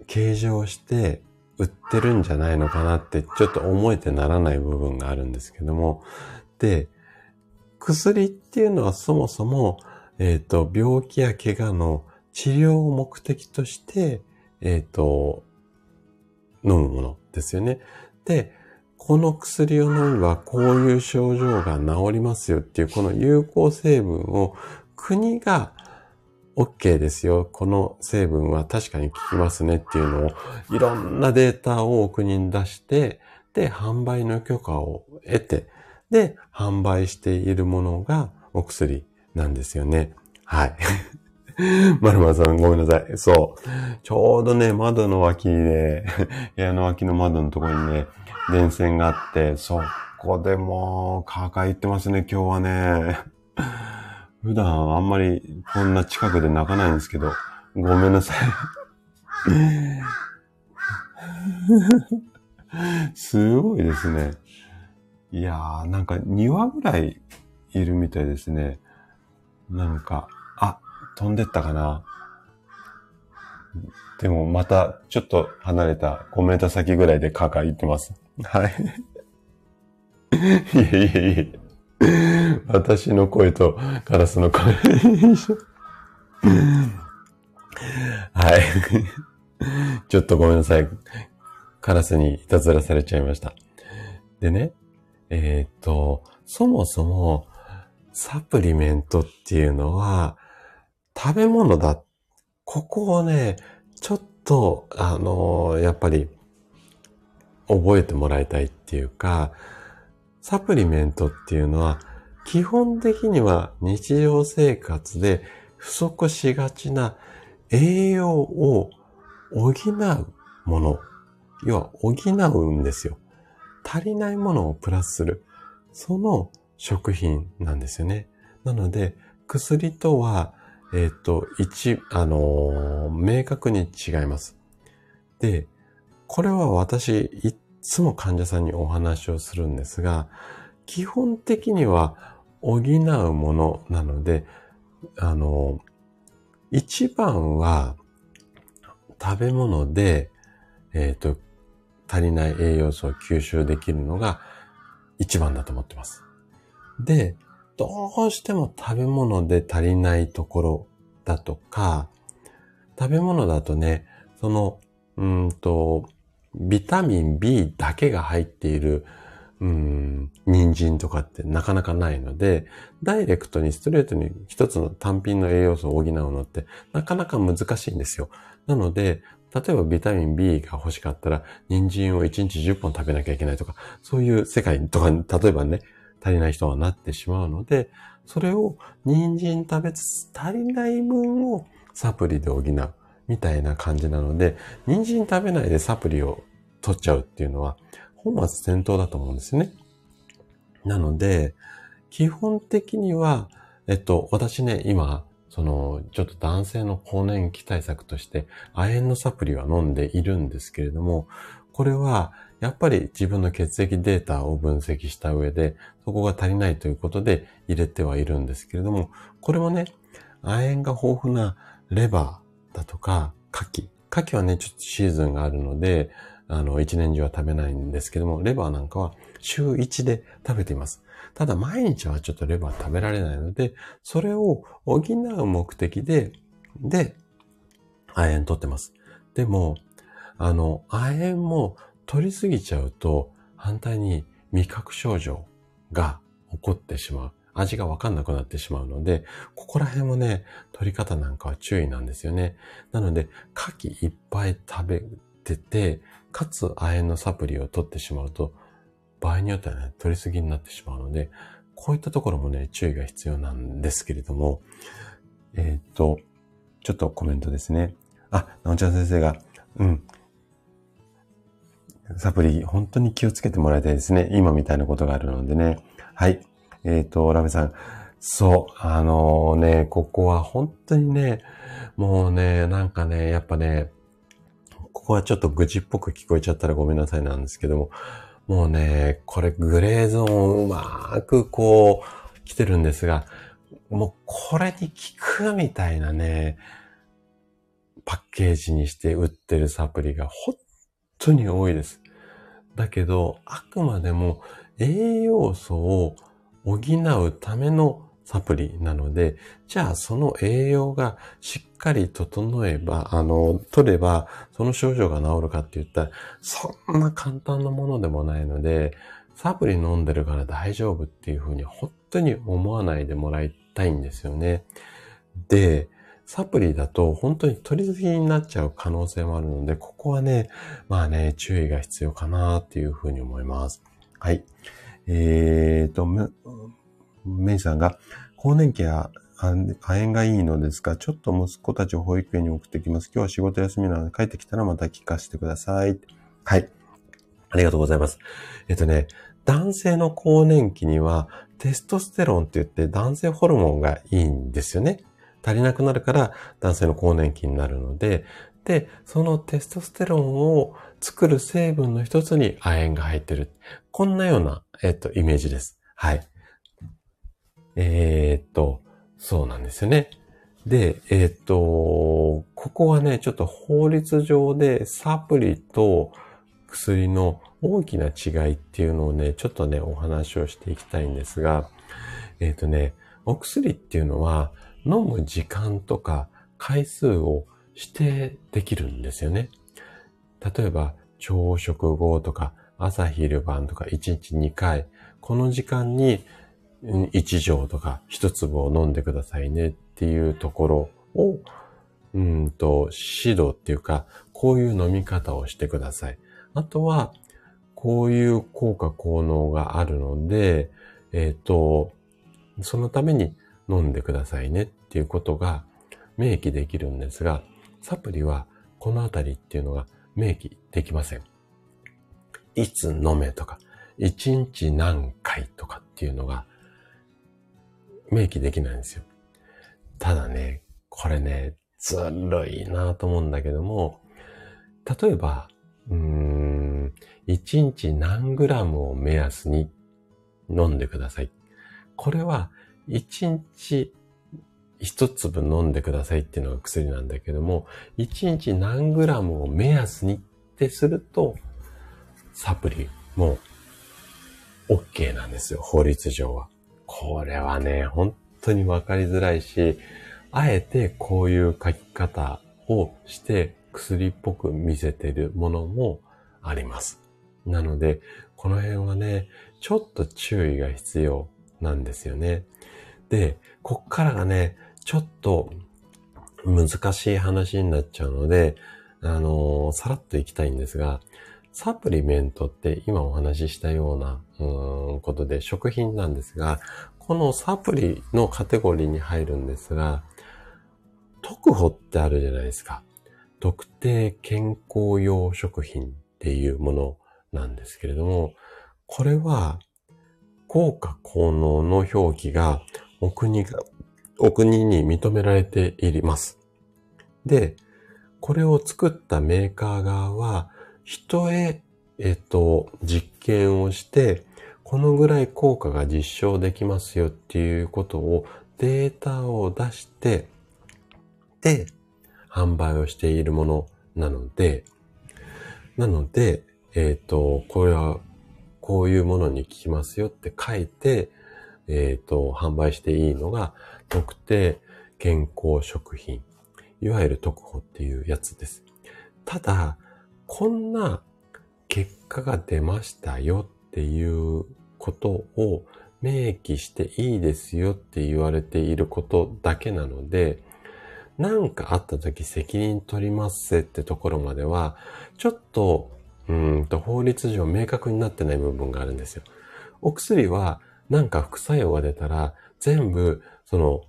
Speaker 1: 形状して売ってるんじゃないのかなってちょっと思えてならない部分があるんですけども、で、薬っていうのはそもそも、えっ、ー、と、病気や怪我の治療を目的として、えっ、ー、と、飲むものですよね。で、この薬を飲めばこういう症状が治りますよっていうこの有効成分を国が OK ですよ。この成分は確かに効きますねっていうのをいろんなデータを国に出して、で、販売の許可を得て、で、販売しているものがお薬なんですよね。はい。まるまるさんごめんなさい。そう。ちょうどね、窓の脇で、部屋の脇の窓のところにね、電線があって、そこでもう、カーカー言ってますね、今日はね。普段あんまりこんな近くで泣かないんですけど、ごめんなさい。すごいですね。いやー、なんか2羽ぐらいいるみたいですね。なんか、飛んでったかな？でもまたちょっと離れた5メーター先ぐらいでカーカー言ってます。はい。いえいえいえ。私の声とカラスの声。はい。ちょっとごめんなさい。カラスにいたずらされちゃいました。でね、えー、っと、そもそもサプリメントっていうのは食べ物だ。ここをね、ちょっと、あのやっぱり覚えてもらいたいっていうか、サプリメントっていうのは、基本的には日常生活で不足しがちな栄養を補うもの。要は補うんですよ。足りないものをプラスする。その食品なんですよね。なので、薬とは、えっ、ー、と、一、あのー、明確に違います。で、これは私、いつも患者さんにお話をするんですが、基本的には補うものなので、あの、一番は食べ物で、えっ、と、足りない栄養素を吸収できるのが一番だと思ってます。で、どうしても食べ物で足りないところだとか、食べ物だとね、その、うんと、ビタミン B だけが入っている、うん、人参とかってなかなかないので、ダイレクトにストレートに一つの単品の栄養素を補うのってなかなか難しいんですよ。なので、例えばビタミン B が欲しかったら、人参を1日10本食べなきゃいけないとか、そういう世界とか、例えばね、足りない人はなってしまうので、それを人参食べつつ足りない分をサプリで補う。みたいな感じなので、人参食べないでサプリを取っちゃうっていうのは、本末転倒だと思うんですね。なので、基本的には、えっと、私ね、今、その、ちょっと男性の更年期対策として、亜鉛のサプリは飲んでいるんですけれども、これは、やっぱり自分の血液データを分析した上で、そこが足りないということで入れてはいるんですけれども、これもね、亜鉛が豊富なレバーだとか、牡蠣。牡蠣はね、ちょっとシーズンがあるので、あの、一年中は食べないんですけども、レバーなんかは週1で食べています。ただ毎日はちょっとレバー食べられないので、それを補う目的で、で、亜鉛取ってます。でも、あの、亜鉛も取りすぎちゃうと、反対に味覚症状が起こってしまう。味がわかんなくなってしまうので、ここら辺もね、取り方なんかは注意なんですよね。なので、牡蠣いっぱい食べてて、かつ亜鉛のサプリを取ってしまうと、場合によってはね、取りすぎになってしまうので、こういったところもね、注意が必要なんですけれども、えっ、と、ちょっとコメントですね。あ、なおちゃん先生が、うん。サプリ、本当に気をつけてもらいたいですね。今みたいなことがあるのでね。はい。えっ、ー、と、ラメさん。そう。あのー、ね、ここは本当にね、もうね、なんかね、やっぱね、ここはちょっと愚痴っぽく聞こえちゃったらごめんなさいなんですけども、もうね、これグレーゾーンうまくこう、来てるんですが、もうこれに効くみたいなね、パッケージにして売ってるサプリが本当に多いです。だけど、あくまでも栄養素を補うためのサプリなので、じゃあその栄養がしっかり整えば、あの、取れば、その症状が治るかって言ったら、そんな簡単なものでもないので、サプリ飲んでるから大丈夫っていうふうに本当に思わないでもらいたいんですよね。で、サプリだと本当に取りすぎになっちゃう可能性もあるので、ここはね、まあね、注意が必要かなっていうふうに思います。はい。えーと、メイさんが、更年期や亜鉛がいいのですが、ちょっと息子たちを保育園に送ってきます。今日は仕事休みなので帰ってきたらまた聞かせてください。はい。ありがとうございます。えっとね、男性の更年期にはテストステロンって言って男性ホルモンがいいんですよね。足りなくなるから男性の更年期になるので、で、そのテストステロンを作る成分の一つに亜鉛が入ってる。こんなような、えっと、イメージです。はい。えー、っと、そうなんですよね。で、えー、っと、ここはね、ちょっと法律上でサプリと薬の大きな違いっていうのをね、ちょっとね、お話をしていきたいんですが、えっとね、お薬っていうのは飲む時間とか回数を指定できるんですよね。例えば、朝食後とか朝昼晩とか1日2回、この時間に1錠とか1粒を飲んでくださいねっていうところを、うんと、指導っていうか、こういう飲み方をしてください。あとは、こういう効果効能があるので、えっ、ー、と、そのために飲んでくださいねっていうことが明記できるんですが、サプリはこのあたりっていうのが明記できません。いつ飲めとか、一日何回とかっていうのが明記できないんですよ。ただね、これね、ずるいなと思うんだけども、例えば、うーん、1日何グラムを目安に飲んでください。これは、1日1粒飲んでくださいっていうのが薬なんだけども、1日何グラムを目安にってすると、サプリも OK なんですよ、法律上は。これはね、本当にわかりづらいし、あえてこういう書き方をして薬っぽく見せてるものもあります。なので、この辺はね、ちょっと注意が必要なんですよね。で、こっからがね、ちょっと難しい話になっちゃうので、あのー、さらっといきたいんですが、サプリメントって今お話ししたような、うん、ことで食品なんですが、このサプリのカテゴリーに入るんですが、特保ってあるじゃないですか。特定健康用食品っていうものなんですけれども、これは効果効能の表記がお国が、お国に認められています。で、これを作ったメーカー側は、人へ、えっと、実験をして、このぐらい効果が実証できますよっていうことをデータを出して、で、販売をしているものなので、なので、えっ、ー、と、これはこういうものに効きますよって書いて、えっ、ー、と、販売していいのが特定健康食品。いわゆる特保っていうやつです。ただ、こんな結果が出ましたよっていうことを明記していいですよって言われていることだけなので、何かあった時責任取りますってところまでは、ちょっと、うんと法律上明確になってない部分があるんですよ。お薬はなんか副作用が出たら全部その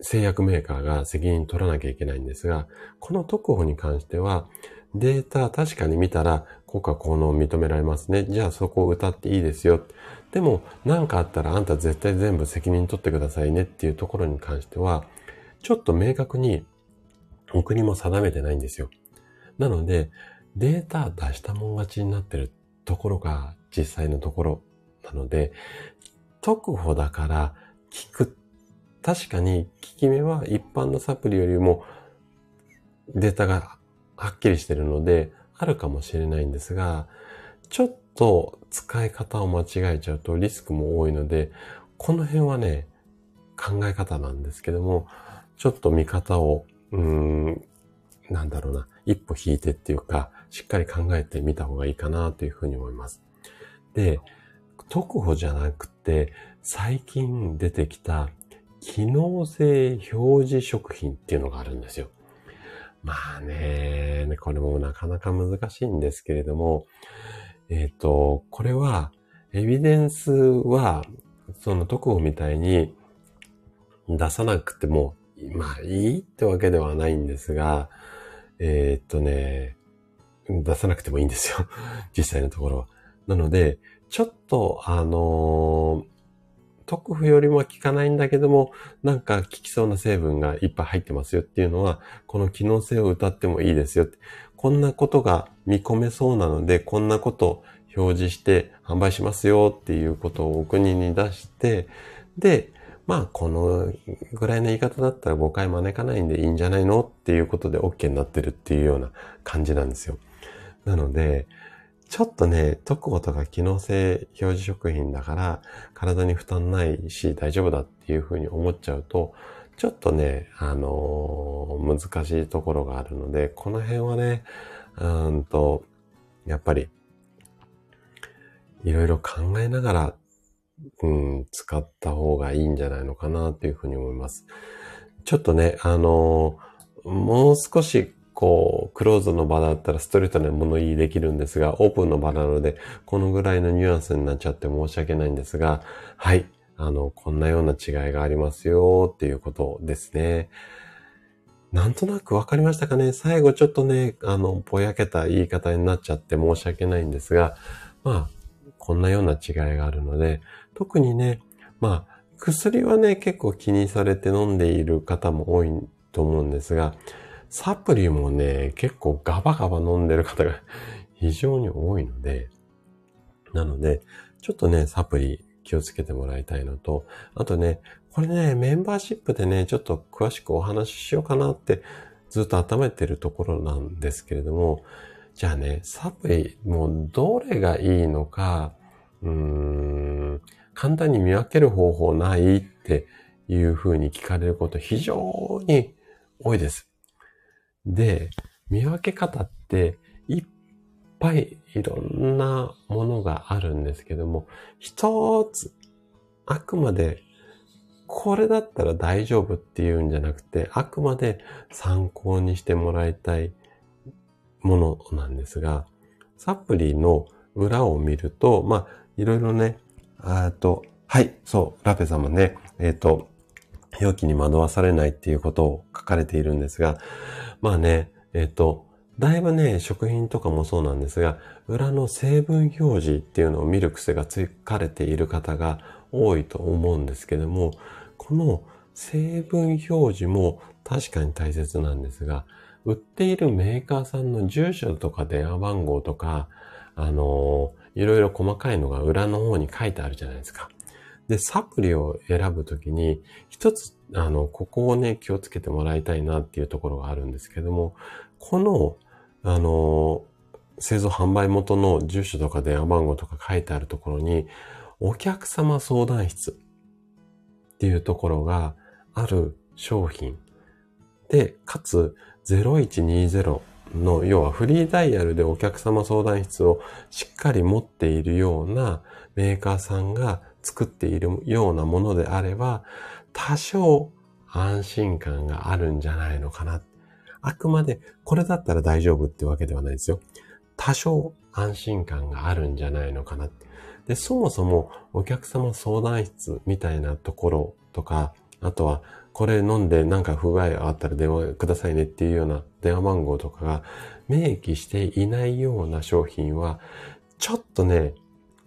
Speaker 1: 製薬メーカーが責任取らなきゃいけないんですが、この特保に関してはデータ確かに見たら効果効能認められますね。じゃあそこを歌っていいですよ。でも何かあったらあんた絶対全部責任取ってくださいねっていうところに関しては、ちょっと明確にお国も定めてないんですよ。なので、データ出したもん勝ちになってるところが実際のところなので、特保だから効く。確かに効き目は一般のサプリよりもデータがはっきりしてるので、あるかもしれないんですが、ちょっと使い方を間違えちゃうとリスクも多いので、この辺はね、考え方なんですけども、ちょっと見方を、うーん、なんだろうな、一歩引いてっていうか、しっかり考えてみた方がいいかなというふうに思います。で、特保じゃなくて、最近出てきた機能性表示食品っていうのがあるんですよ。まあね、これもなかなか難しいんですけれども、えっ、ー、と、これは、エビデンスは、その特保みたいに出さなくても、まあいいってわけではないんですが、えー、っとね、出さなくてもいいんですよ。実際のところは。なので、ちょっと、あの、特付よりも効かないんだけども、なんか効きそうな成分がいっぱい入ってますよっていうのは、この機能性を歌ってもいいですよ。こんなことが見込めそうなので、こんなこと表示して販売しますよっていうことをお国に出して、で、まあ、このぐらいの言い方だったら誤解招かないんでいいんじゃないのっていうことで OK になってるっていうような感じなんですよ。なので、ちょっとね、特効とか機能性表示食品だから体に負担ないし大丈夫だっていうふうに思っちゃうと、ちょっとね、あのー、難しいところがあるので、この辺はね、うんと、やっぱり、いろいろ考えながら、うん、使った方がいいんじゃないのかなっていうふうに思います。ちょっとね、あのー、もう少しこう、クローズの場だったらストレートな物言いできるんですが、オープンの場なので、このぐらいのニュアンスになっちゃって申し訳ないんですが、はい、あの、こんなような違いがありますよっていうことですね。なんとなくわかりましたかね？最後ちょっとね、あの、ぼやけた言い方になっちゃって申し訳ないんですが、まあ、こんなような違いがあるので、特にね、まあ、薬はね、結構気にされて飲んでいる方も多いと思うんですが、サプリもね、結構ガバガバ飲んでる方が 非常に多いので、なので、ちょっとね、サプリ気をつけてもらいたいのと、あとね、これね、メンバーシップでね、ちょっと詳しくお話ししようかなってずっと温めてるところなんですけれども、じゃあね、サプリ、もうどれがいいのか、うーん、簡単に見分ける方法ないっていうふうに聞かれること非常に多いです。で、見分け方っていっぱいいろんなものがあるんですけども、一つ、あくまでこれだったら大丈夫っていうんじゃなくて、あくまで参考にしてもらいたいものなんですが、サプリの裏を見ると、まあ、いろいろね、あと、はい、そう、ラペ様ね、えっ、ー、と、表記に惑わされないっていうことを書かれているんですが、まあね、えっ、と、だいぶね、食品とかもそうなんですが、裏の成分表示っていうのを見る癖がつかれている方が多いと思うんですけども、この成分表示も確かに大切なんですが、売っているメーカーさんの住所とか電話番号とか、あのー、いろいろ細かいのが裏の方に書いてあるじゃないですか。で、サプリを選ぶときに、一つ、あの、ここをね、気をつけてもらいたいなっていうところがあるんですけども、この、あの、製造販売元の住所とか電話番号とか書いてあるところに、お客様相談室っていうところがある商品。で、かつ0120の、要はフリーダイヤルでお客様相談室をしっかり持っているようなメーカーさんが作っているようなものであれば、多少安心感があるんじゃないのかな。あくまでこれだったら大丈夫ってわけではないですよ。多少安心感があるんじゃないのかな。で、そもそもお客様相談室みたいなところとか、あとはこれ飲んでなんか不具合あったら電話くださいねっていうような電話番号とかが明記していないような商品は、ちょっとね、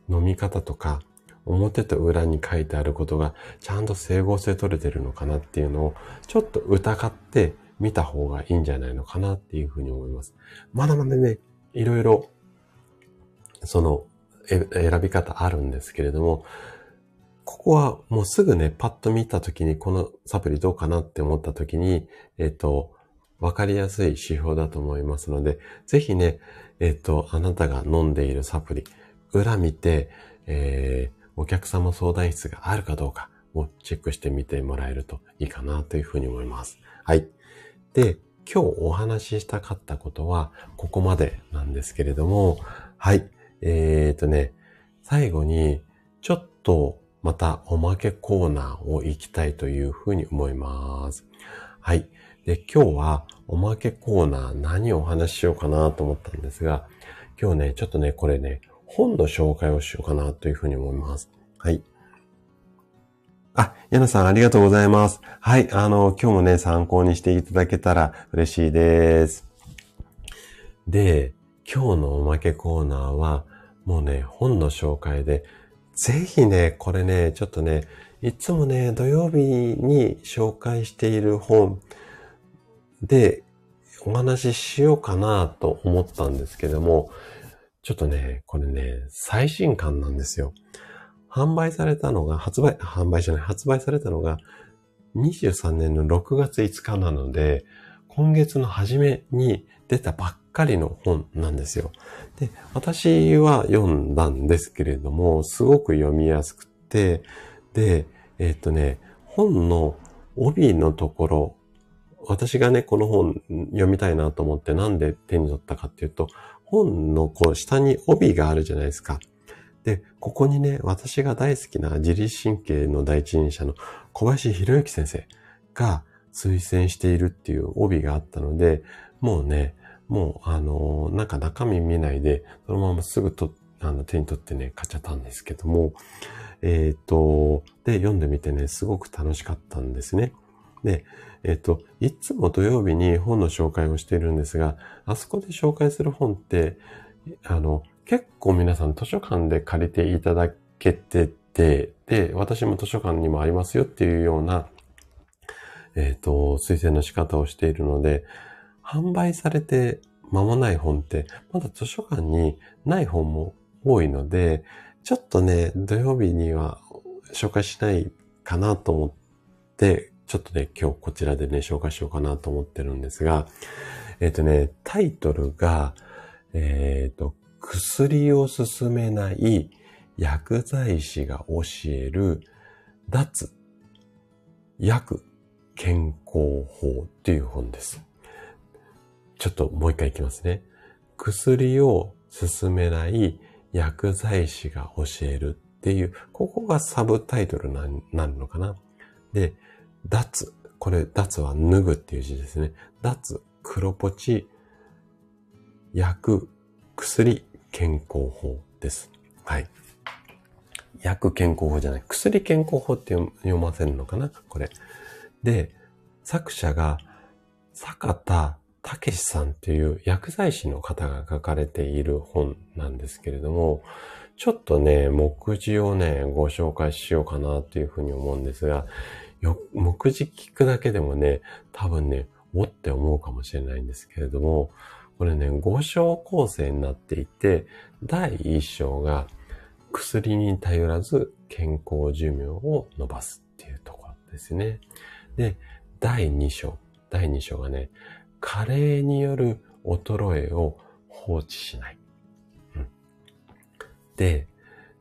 Speaker 1: 飲み方とか表と裏に書いてあることがちゃんと整合性取れてるのかなっていうのをちょっと疑って見た方がいいんじゃないのかなっていうふうに思います。まだまだね、いろいろその選び方あるんですけれども、ここはもうすぐね、パッと見たときにこのサプリどうかなって思ったときに、えっ、と、わかりやすい指標だと思いますので、ぜひね、えっ、と、あなたが飲んでいるサプリ、裏見て、えー、お客様相談室があるかどうかをチェックしてみてもらえるといいかなというふうに思います。はい。で、今日お話ししたかったことは、ここまでなんですけれども、はい。えーとね、最後に、ちょっとまたおまけコーナーを行きたいというふうに思います。はい。で、今日はおまけコーナー何をお話ししようかなと思ったんですが、今日ね、ちょっとね、これね、本の紹介をしようかなというふうに思います。はい。あ、ヤナさんありがとうございます。はい、あの、今日もね、参考にしていただけたら嬉しいです。で、今日のおまけコーナーは、もうね、本の紹介で、ぜひね、これね、ちょっとね、いつもね、土曜日に紹介している本でお話ししようかなと思ったんですけども、ちょっとね、これね、最新刊なんですよ。販売されたのが、発売、販売じゃない、発売されたのが23年の6月5日なので、今月の初めに出たばっかりの本なんですよ。で、私は読んだんですけれども、すごく読みやすくて、で、えー、っとね、本の帯のところ、私がね、この本読みたいなと思ってなんで手に取ったかっていうと、本のこう下に帯があるじゃないですか。で、ここにね、私が大好きな自律神経の第一人者の小林博之先生が推薦しているっていう帯があったので、もうね、もう、あのなんか中身見ないで、そのまますぐと、あの、手に取ってね、買っちゃったんですけども、えっ、ー、と、で、読んでみてね、すごく楽しかったんですね。で、えっ、と、いつも土曜日に本の紹介をしているんですが、あそこで紹介する本って、あの、結構皆さん図書館で借りていただけてて、で、私も図書館にもありますよっていうような、えっ、と、推薦の仕方をしているので、販売されて間もない本って、まだ図書館にない本も多いので、ちょっとね、土曜日には紹介しないかなと思って、ちょっとね、今日こちらでね、紹介しようかなと思ってるんですが、えっ、ー、とね、タイトルが、えっ、ー、と、薬を進めない薬剤師が教える脱薬健康法っていう本です。ちょっともう一回いきますね。薬を進めない薬剤師が教えるっていう、ここがサブタイトルになるのかな。で、脱。これ、脱は脱ぐっていう字ですね。脱、黒ポチ、薬、薬、健康法です。はい。薬健康法じゃない。薬健康法って読ませるのかな？これ。で、作者が坂田武さんっていう薬剤師の方が書かれている本なんですけれども、ちょっとね、目次をね、ご紹介しようかなっていうふうに思うんですが、よ、目次聞くだけでもね、多分ね、おって思うかもしれないんですけれども、これね、5章構成になっていて、第1章が薬に頼らず健康寿命を伸ばすっていうところですね。で、第2章。第2章がね、加齢による衰えを放置しない。うん、で、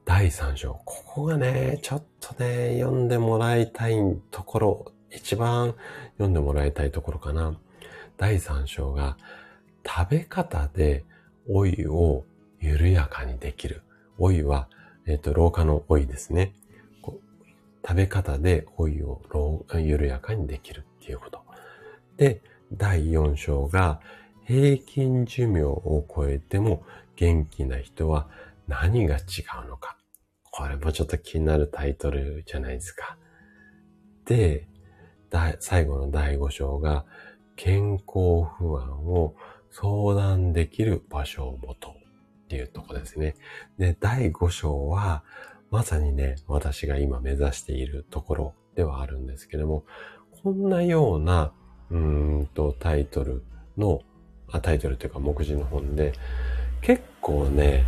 Speaker 1: 第3章。ここがね、ちょっとね、読んでもらいたいところ、一番読んでもらいたいところかな。第3章が、食べ方で老いを緩やかにできる。老いは、えっ、ー、と、老化の老いですね。食べ方で老いを緩やかにできるっていうこと。で、第4章が平均寿命を超えても元気な人は何が違うのか。これもちょっと気になるタイトルじゃないですか。で、最後の第5章が健康不安を相談できる場所を持とっていうとこですね。で、第5章は、まさにね、私が今目指しているところではあるんですけども、こんなような、うんと、タイトルの、あ、タイトルというか目次の本で、結構ね、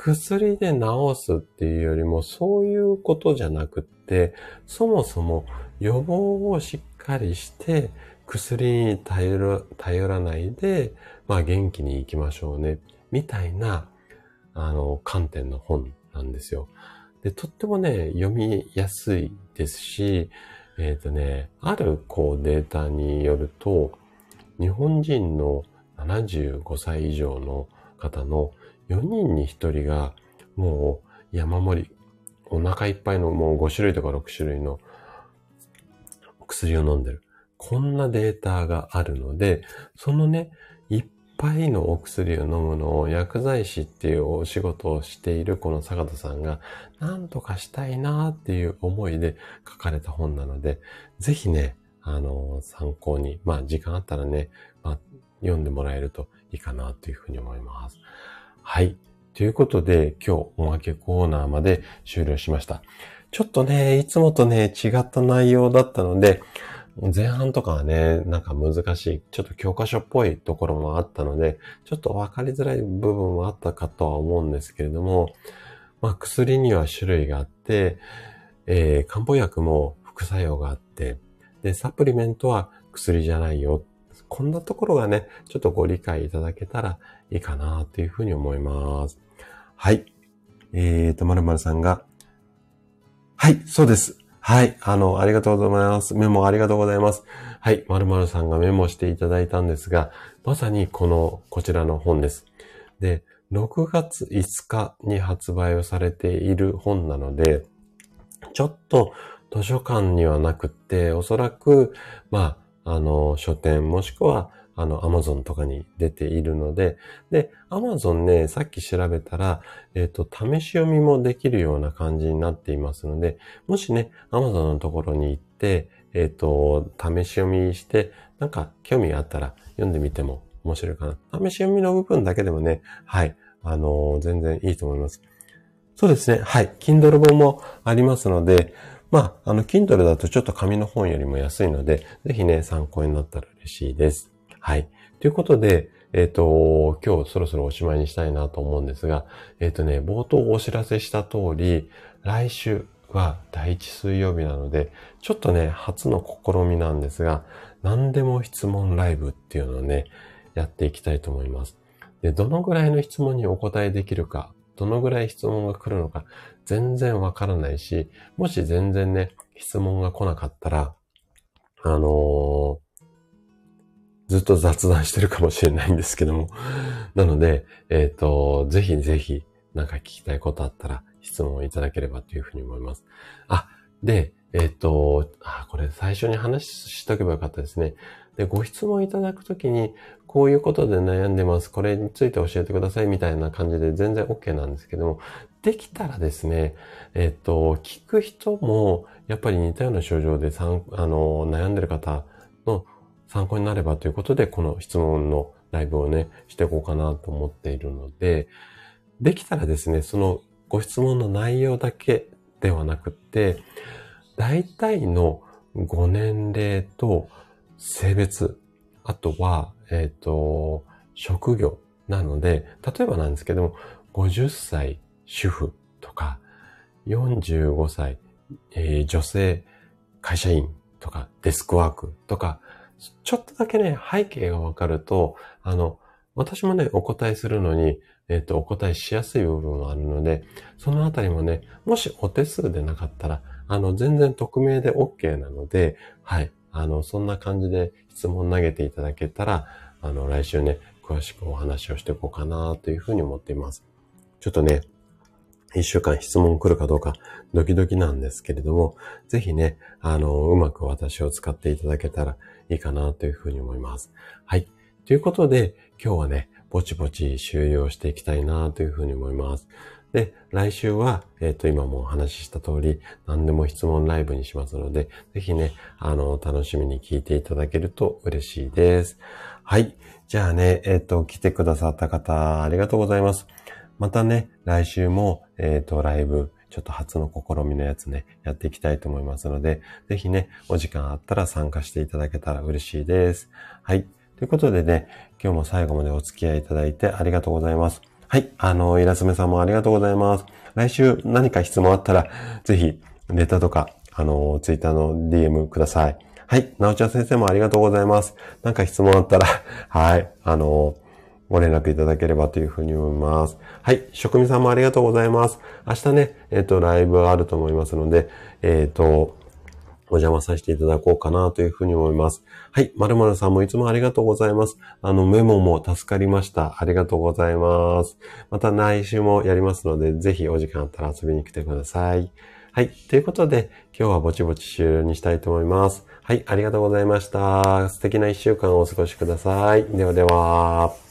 Speaker 1: 薬で治すっていうよりもそういうことじゃなくって、そもそも予防をしっかりして薬に頼ら頼らないで、まあ元気に行きましょうね、みたいな、あの、観点の本なんですよ。で、とってもね、読みやすいですし、えっ、ー、とね、あるこうデータによると、日本人の75歳以上の方の4人に1人がもう山盛り、お腹いっぱいのもう5種類とか6種類の薬を飲んでる。こんなデータがあるので、そのね、いっぱいのお薬を飲むのを薬剤師っていうお仕事をしているこの坂田さんが何とかしたいなっていう思いで書かれた本なので、ぜひね、あの、参考に、まあ時間あったらね、まあ読んでもらえるといいかなというふうに思います。はい。ということで、今日おまけコーナーまで終了しました。ちょっとね、いつもとね、違った内容だったので、前半とかはね、なんか難しい、ちょっと教科書っぽいところもあったので、ちょっとわかりづらい部分もあったかとは思うんですけれども、まあ薬には種類があって、えー、漢方薬も副作用があって、で、サプリメントは薬じゃないよ。こんなところがね、ちょっとご理解いただけたらいいかなというふうに思います。はい。えーと、まるまるさんが、はい、そうです。はい。あの、ありがとうございます。メモありがとうございます。はい。まるまるさんがメモしていただいたんですが、まさにこの、こちらの本です。で、6月5日に発売をされている本なので、ちょっと図書館にはなくって、おそらく、まあ、あの、書店もしくはあの、アマゾンとかに出ているので、で、アマゾンね、さっき調べたら、えっ、ー、と、試し読みもできるような感じになっていますので、もしね、アマゾンのところに行って、えっ、ー、と、試し読みして、なんか興味があったら読んでみても面白いかな。試し読みの部分だけでもね、はい、あのー、全然いいと思います。そうですね、はい、Kindle 本もありますので、まあ、あの、Kindle だとちょっと紙の本よりも安いので、ぜひね、参考になったら嬉しいです。はい。ということで、えっ、ー、と、今日そろそろおしまいにしたいなと思うんですが、えっ、ー、とね、冒頭お知らせした通り、来週は第一水曜日なので、ちょっとね、初の試みなんですが、何でも質問ライブっていうのをね、やっていきたいと思います。で、どのぐらいの質問にお答えできるか、どのぐらい質問が来るのか、全然わからないし、もし全然ね、質問が来なかったら、あのーずっと雑談してるかもしれないんですけども。なので、えっ、ー、と、ぜひぜひ、なんか聞きたいことあったら質問をいただければというふうに思います。あ、で、えっ、ー、と、あ、これ最初に話しとけばよかったですね。で、ご質問いただくときに、こういうことで悩んでます。これについて教えてくださいみたいな感じで全然 OK なんですけども、できたらですね、えっ、ー、と、聞く人も、やっぱり似たような症状であの、悩んでる方の参考になればということで、この質問のライブをね、していこうかなと思っているので、できたらですね、そのご質問の内容だけではなくて、大体のご年齢と性別、あとは、えっ、ー、と、職業なので、例えばなんですけども、50歳主婦とか、45歳、えー、女性会社員とか、デスクワークとか、ちょっとだけね、背景がわかると、あの、私もね、お答えするのに、えっ、ー、と、お答えしやすい部分があるので、そのあたりもね、もしお手数でなかったら、あの、全然匿名で OK なので、はい。あの、そんな感じで質問投げていただけたら、あの、来週ね、詳しくお話をしていこうかなというふうに思っています。ちょっとね、一週間質問来るかどうかドキドキなんですけれども、ぜひね、あの、うまく私を使っていただけたらいいかなというふうに思います。はい。ということで、今日はね、ぼちぼち終了していきたいなというふうに思います。で、来週は、えっ、ー、と、今もお話しした通り、何でも質問ライブにしますので、ぜひね、あの、楽しみに聞いていただけると嬉しいです。はい。じゃあね、えっ、ー、と、来てくださった方、ありがとうございます。またね、来週も、えっ、ー、と、ライブ、ちょっと初の試みのやつね、やっていきたいと思いますので、ぜひね、お時間あったら参加していただけたら嬉しいです。はい。ということでね、今日も最後までお付き合いいただいてありがとうございます。はい。あの、イラスメさんもありがとうございます。来週何か質問あったら、ぜひ、ネタとか、あの、ツイッターの DM ください。はい。なおちゃん先生もありがとうございます。なんか質問あったらはい。あのご連絡いただければというふうに思います。はい。職人さんもありがとうございます。明日ね、えっ、ー、と、ライブあると思いますので、えっ、ー、と、お邪魔させていただこうかなというふうに思います。はい。まるまるさんもいつもありがとうございます。あの、メモも助かりました。ありがとうございます。また来週もやりますので、ぜひお時間あったら遊びに来てください。はい。ということで、今日はぼちぼち終了にしたいと思います。はい。ありがとうございました。素敵な一週間をお過ごしください。ではでは。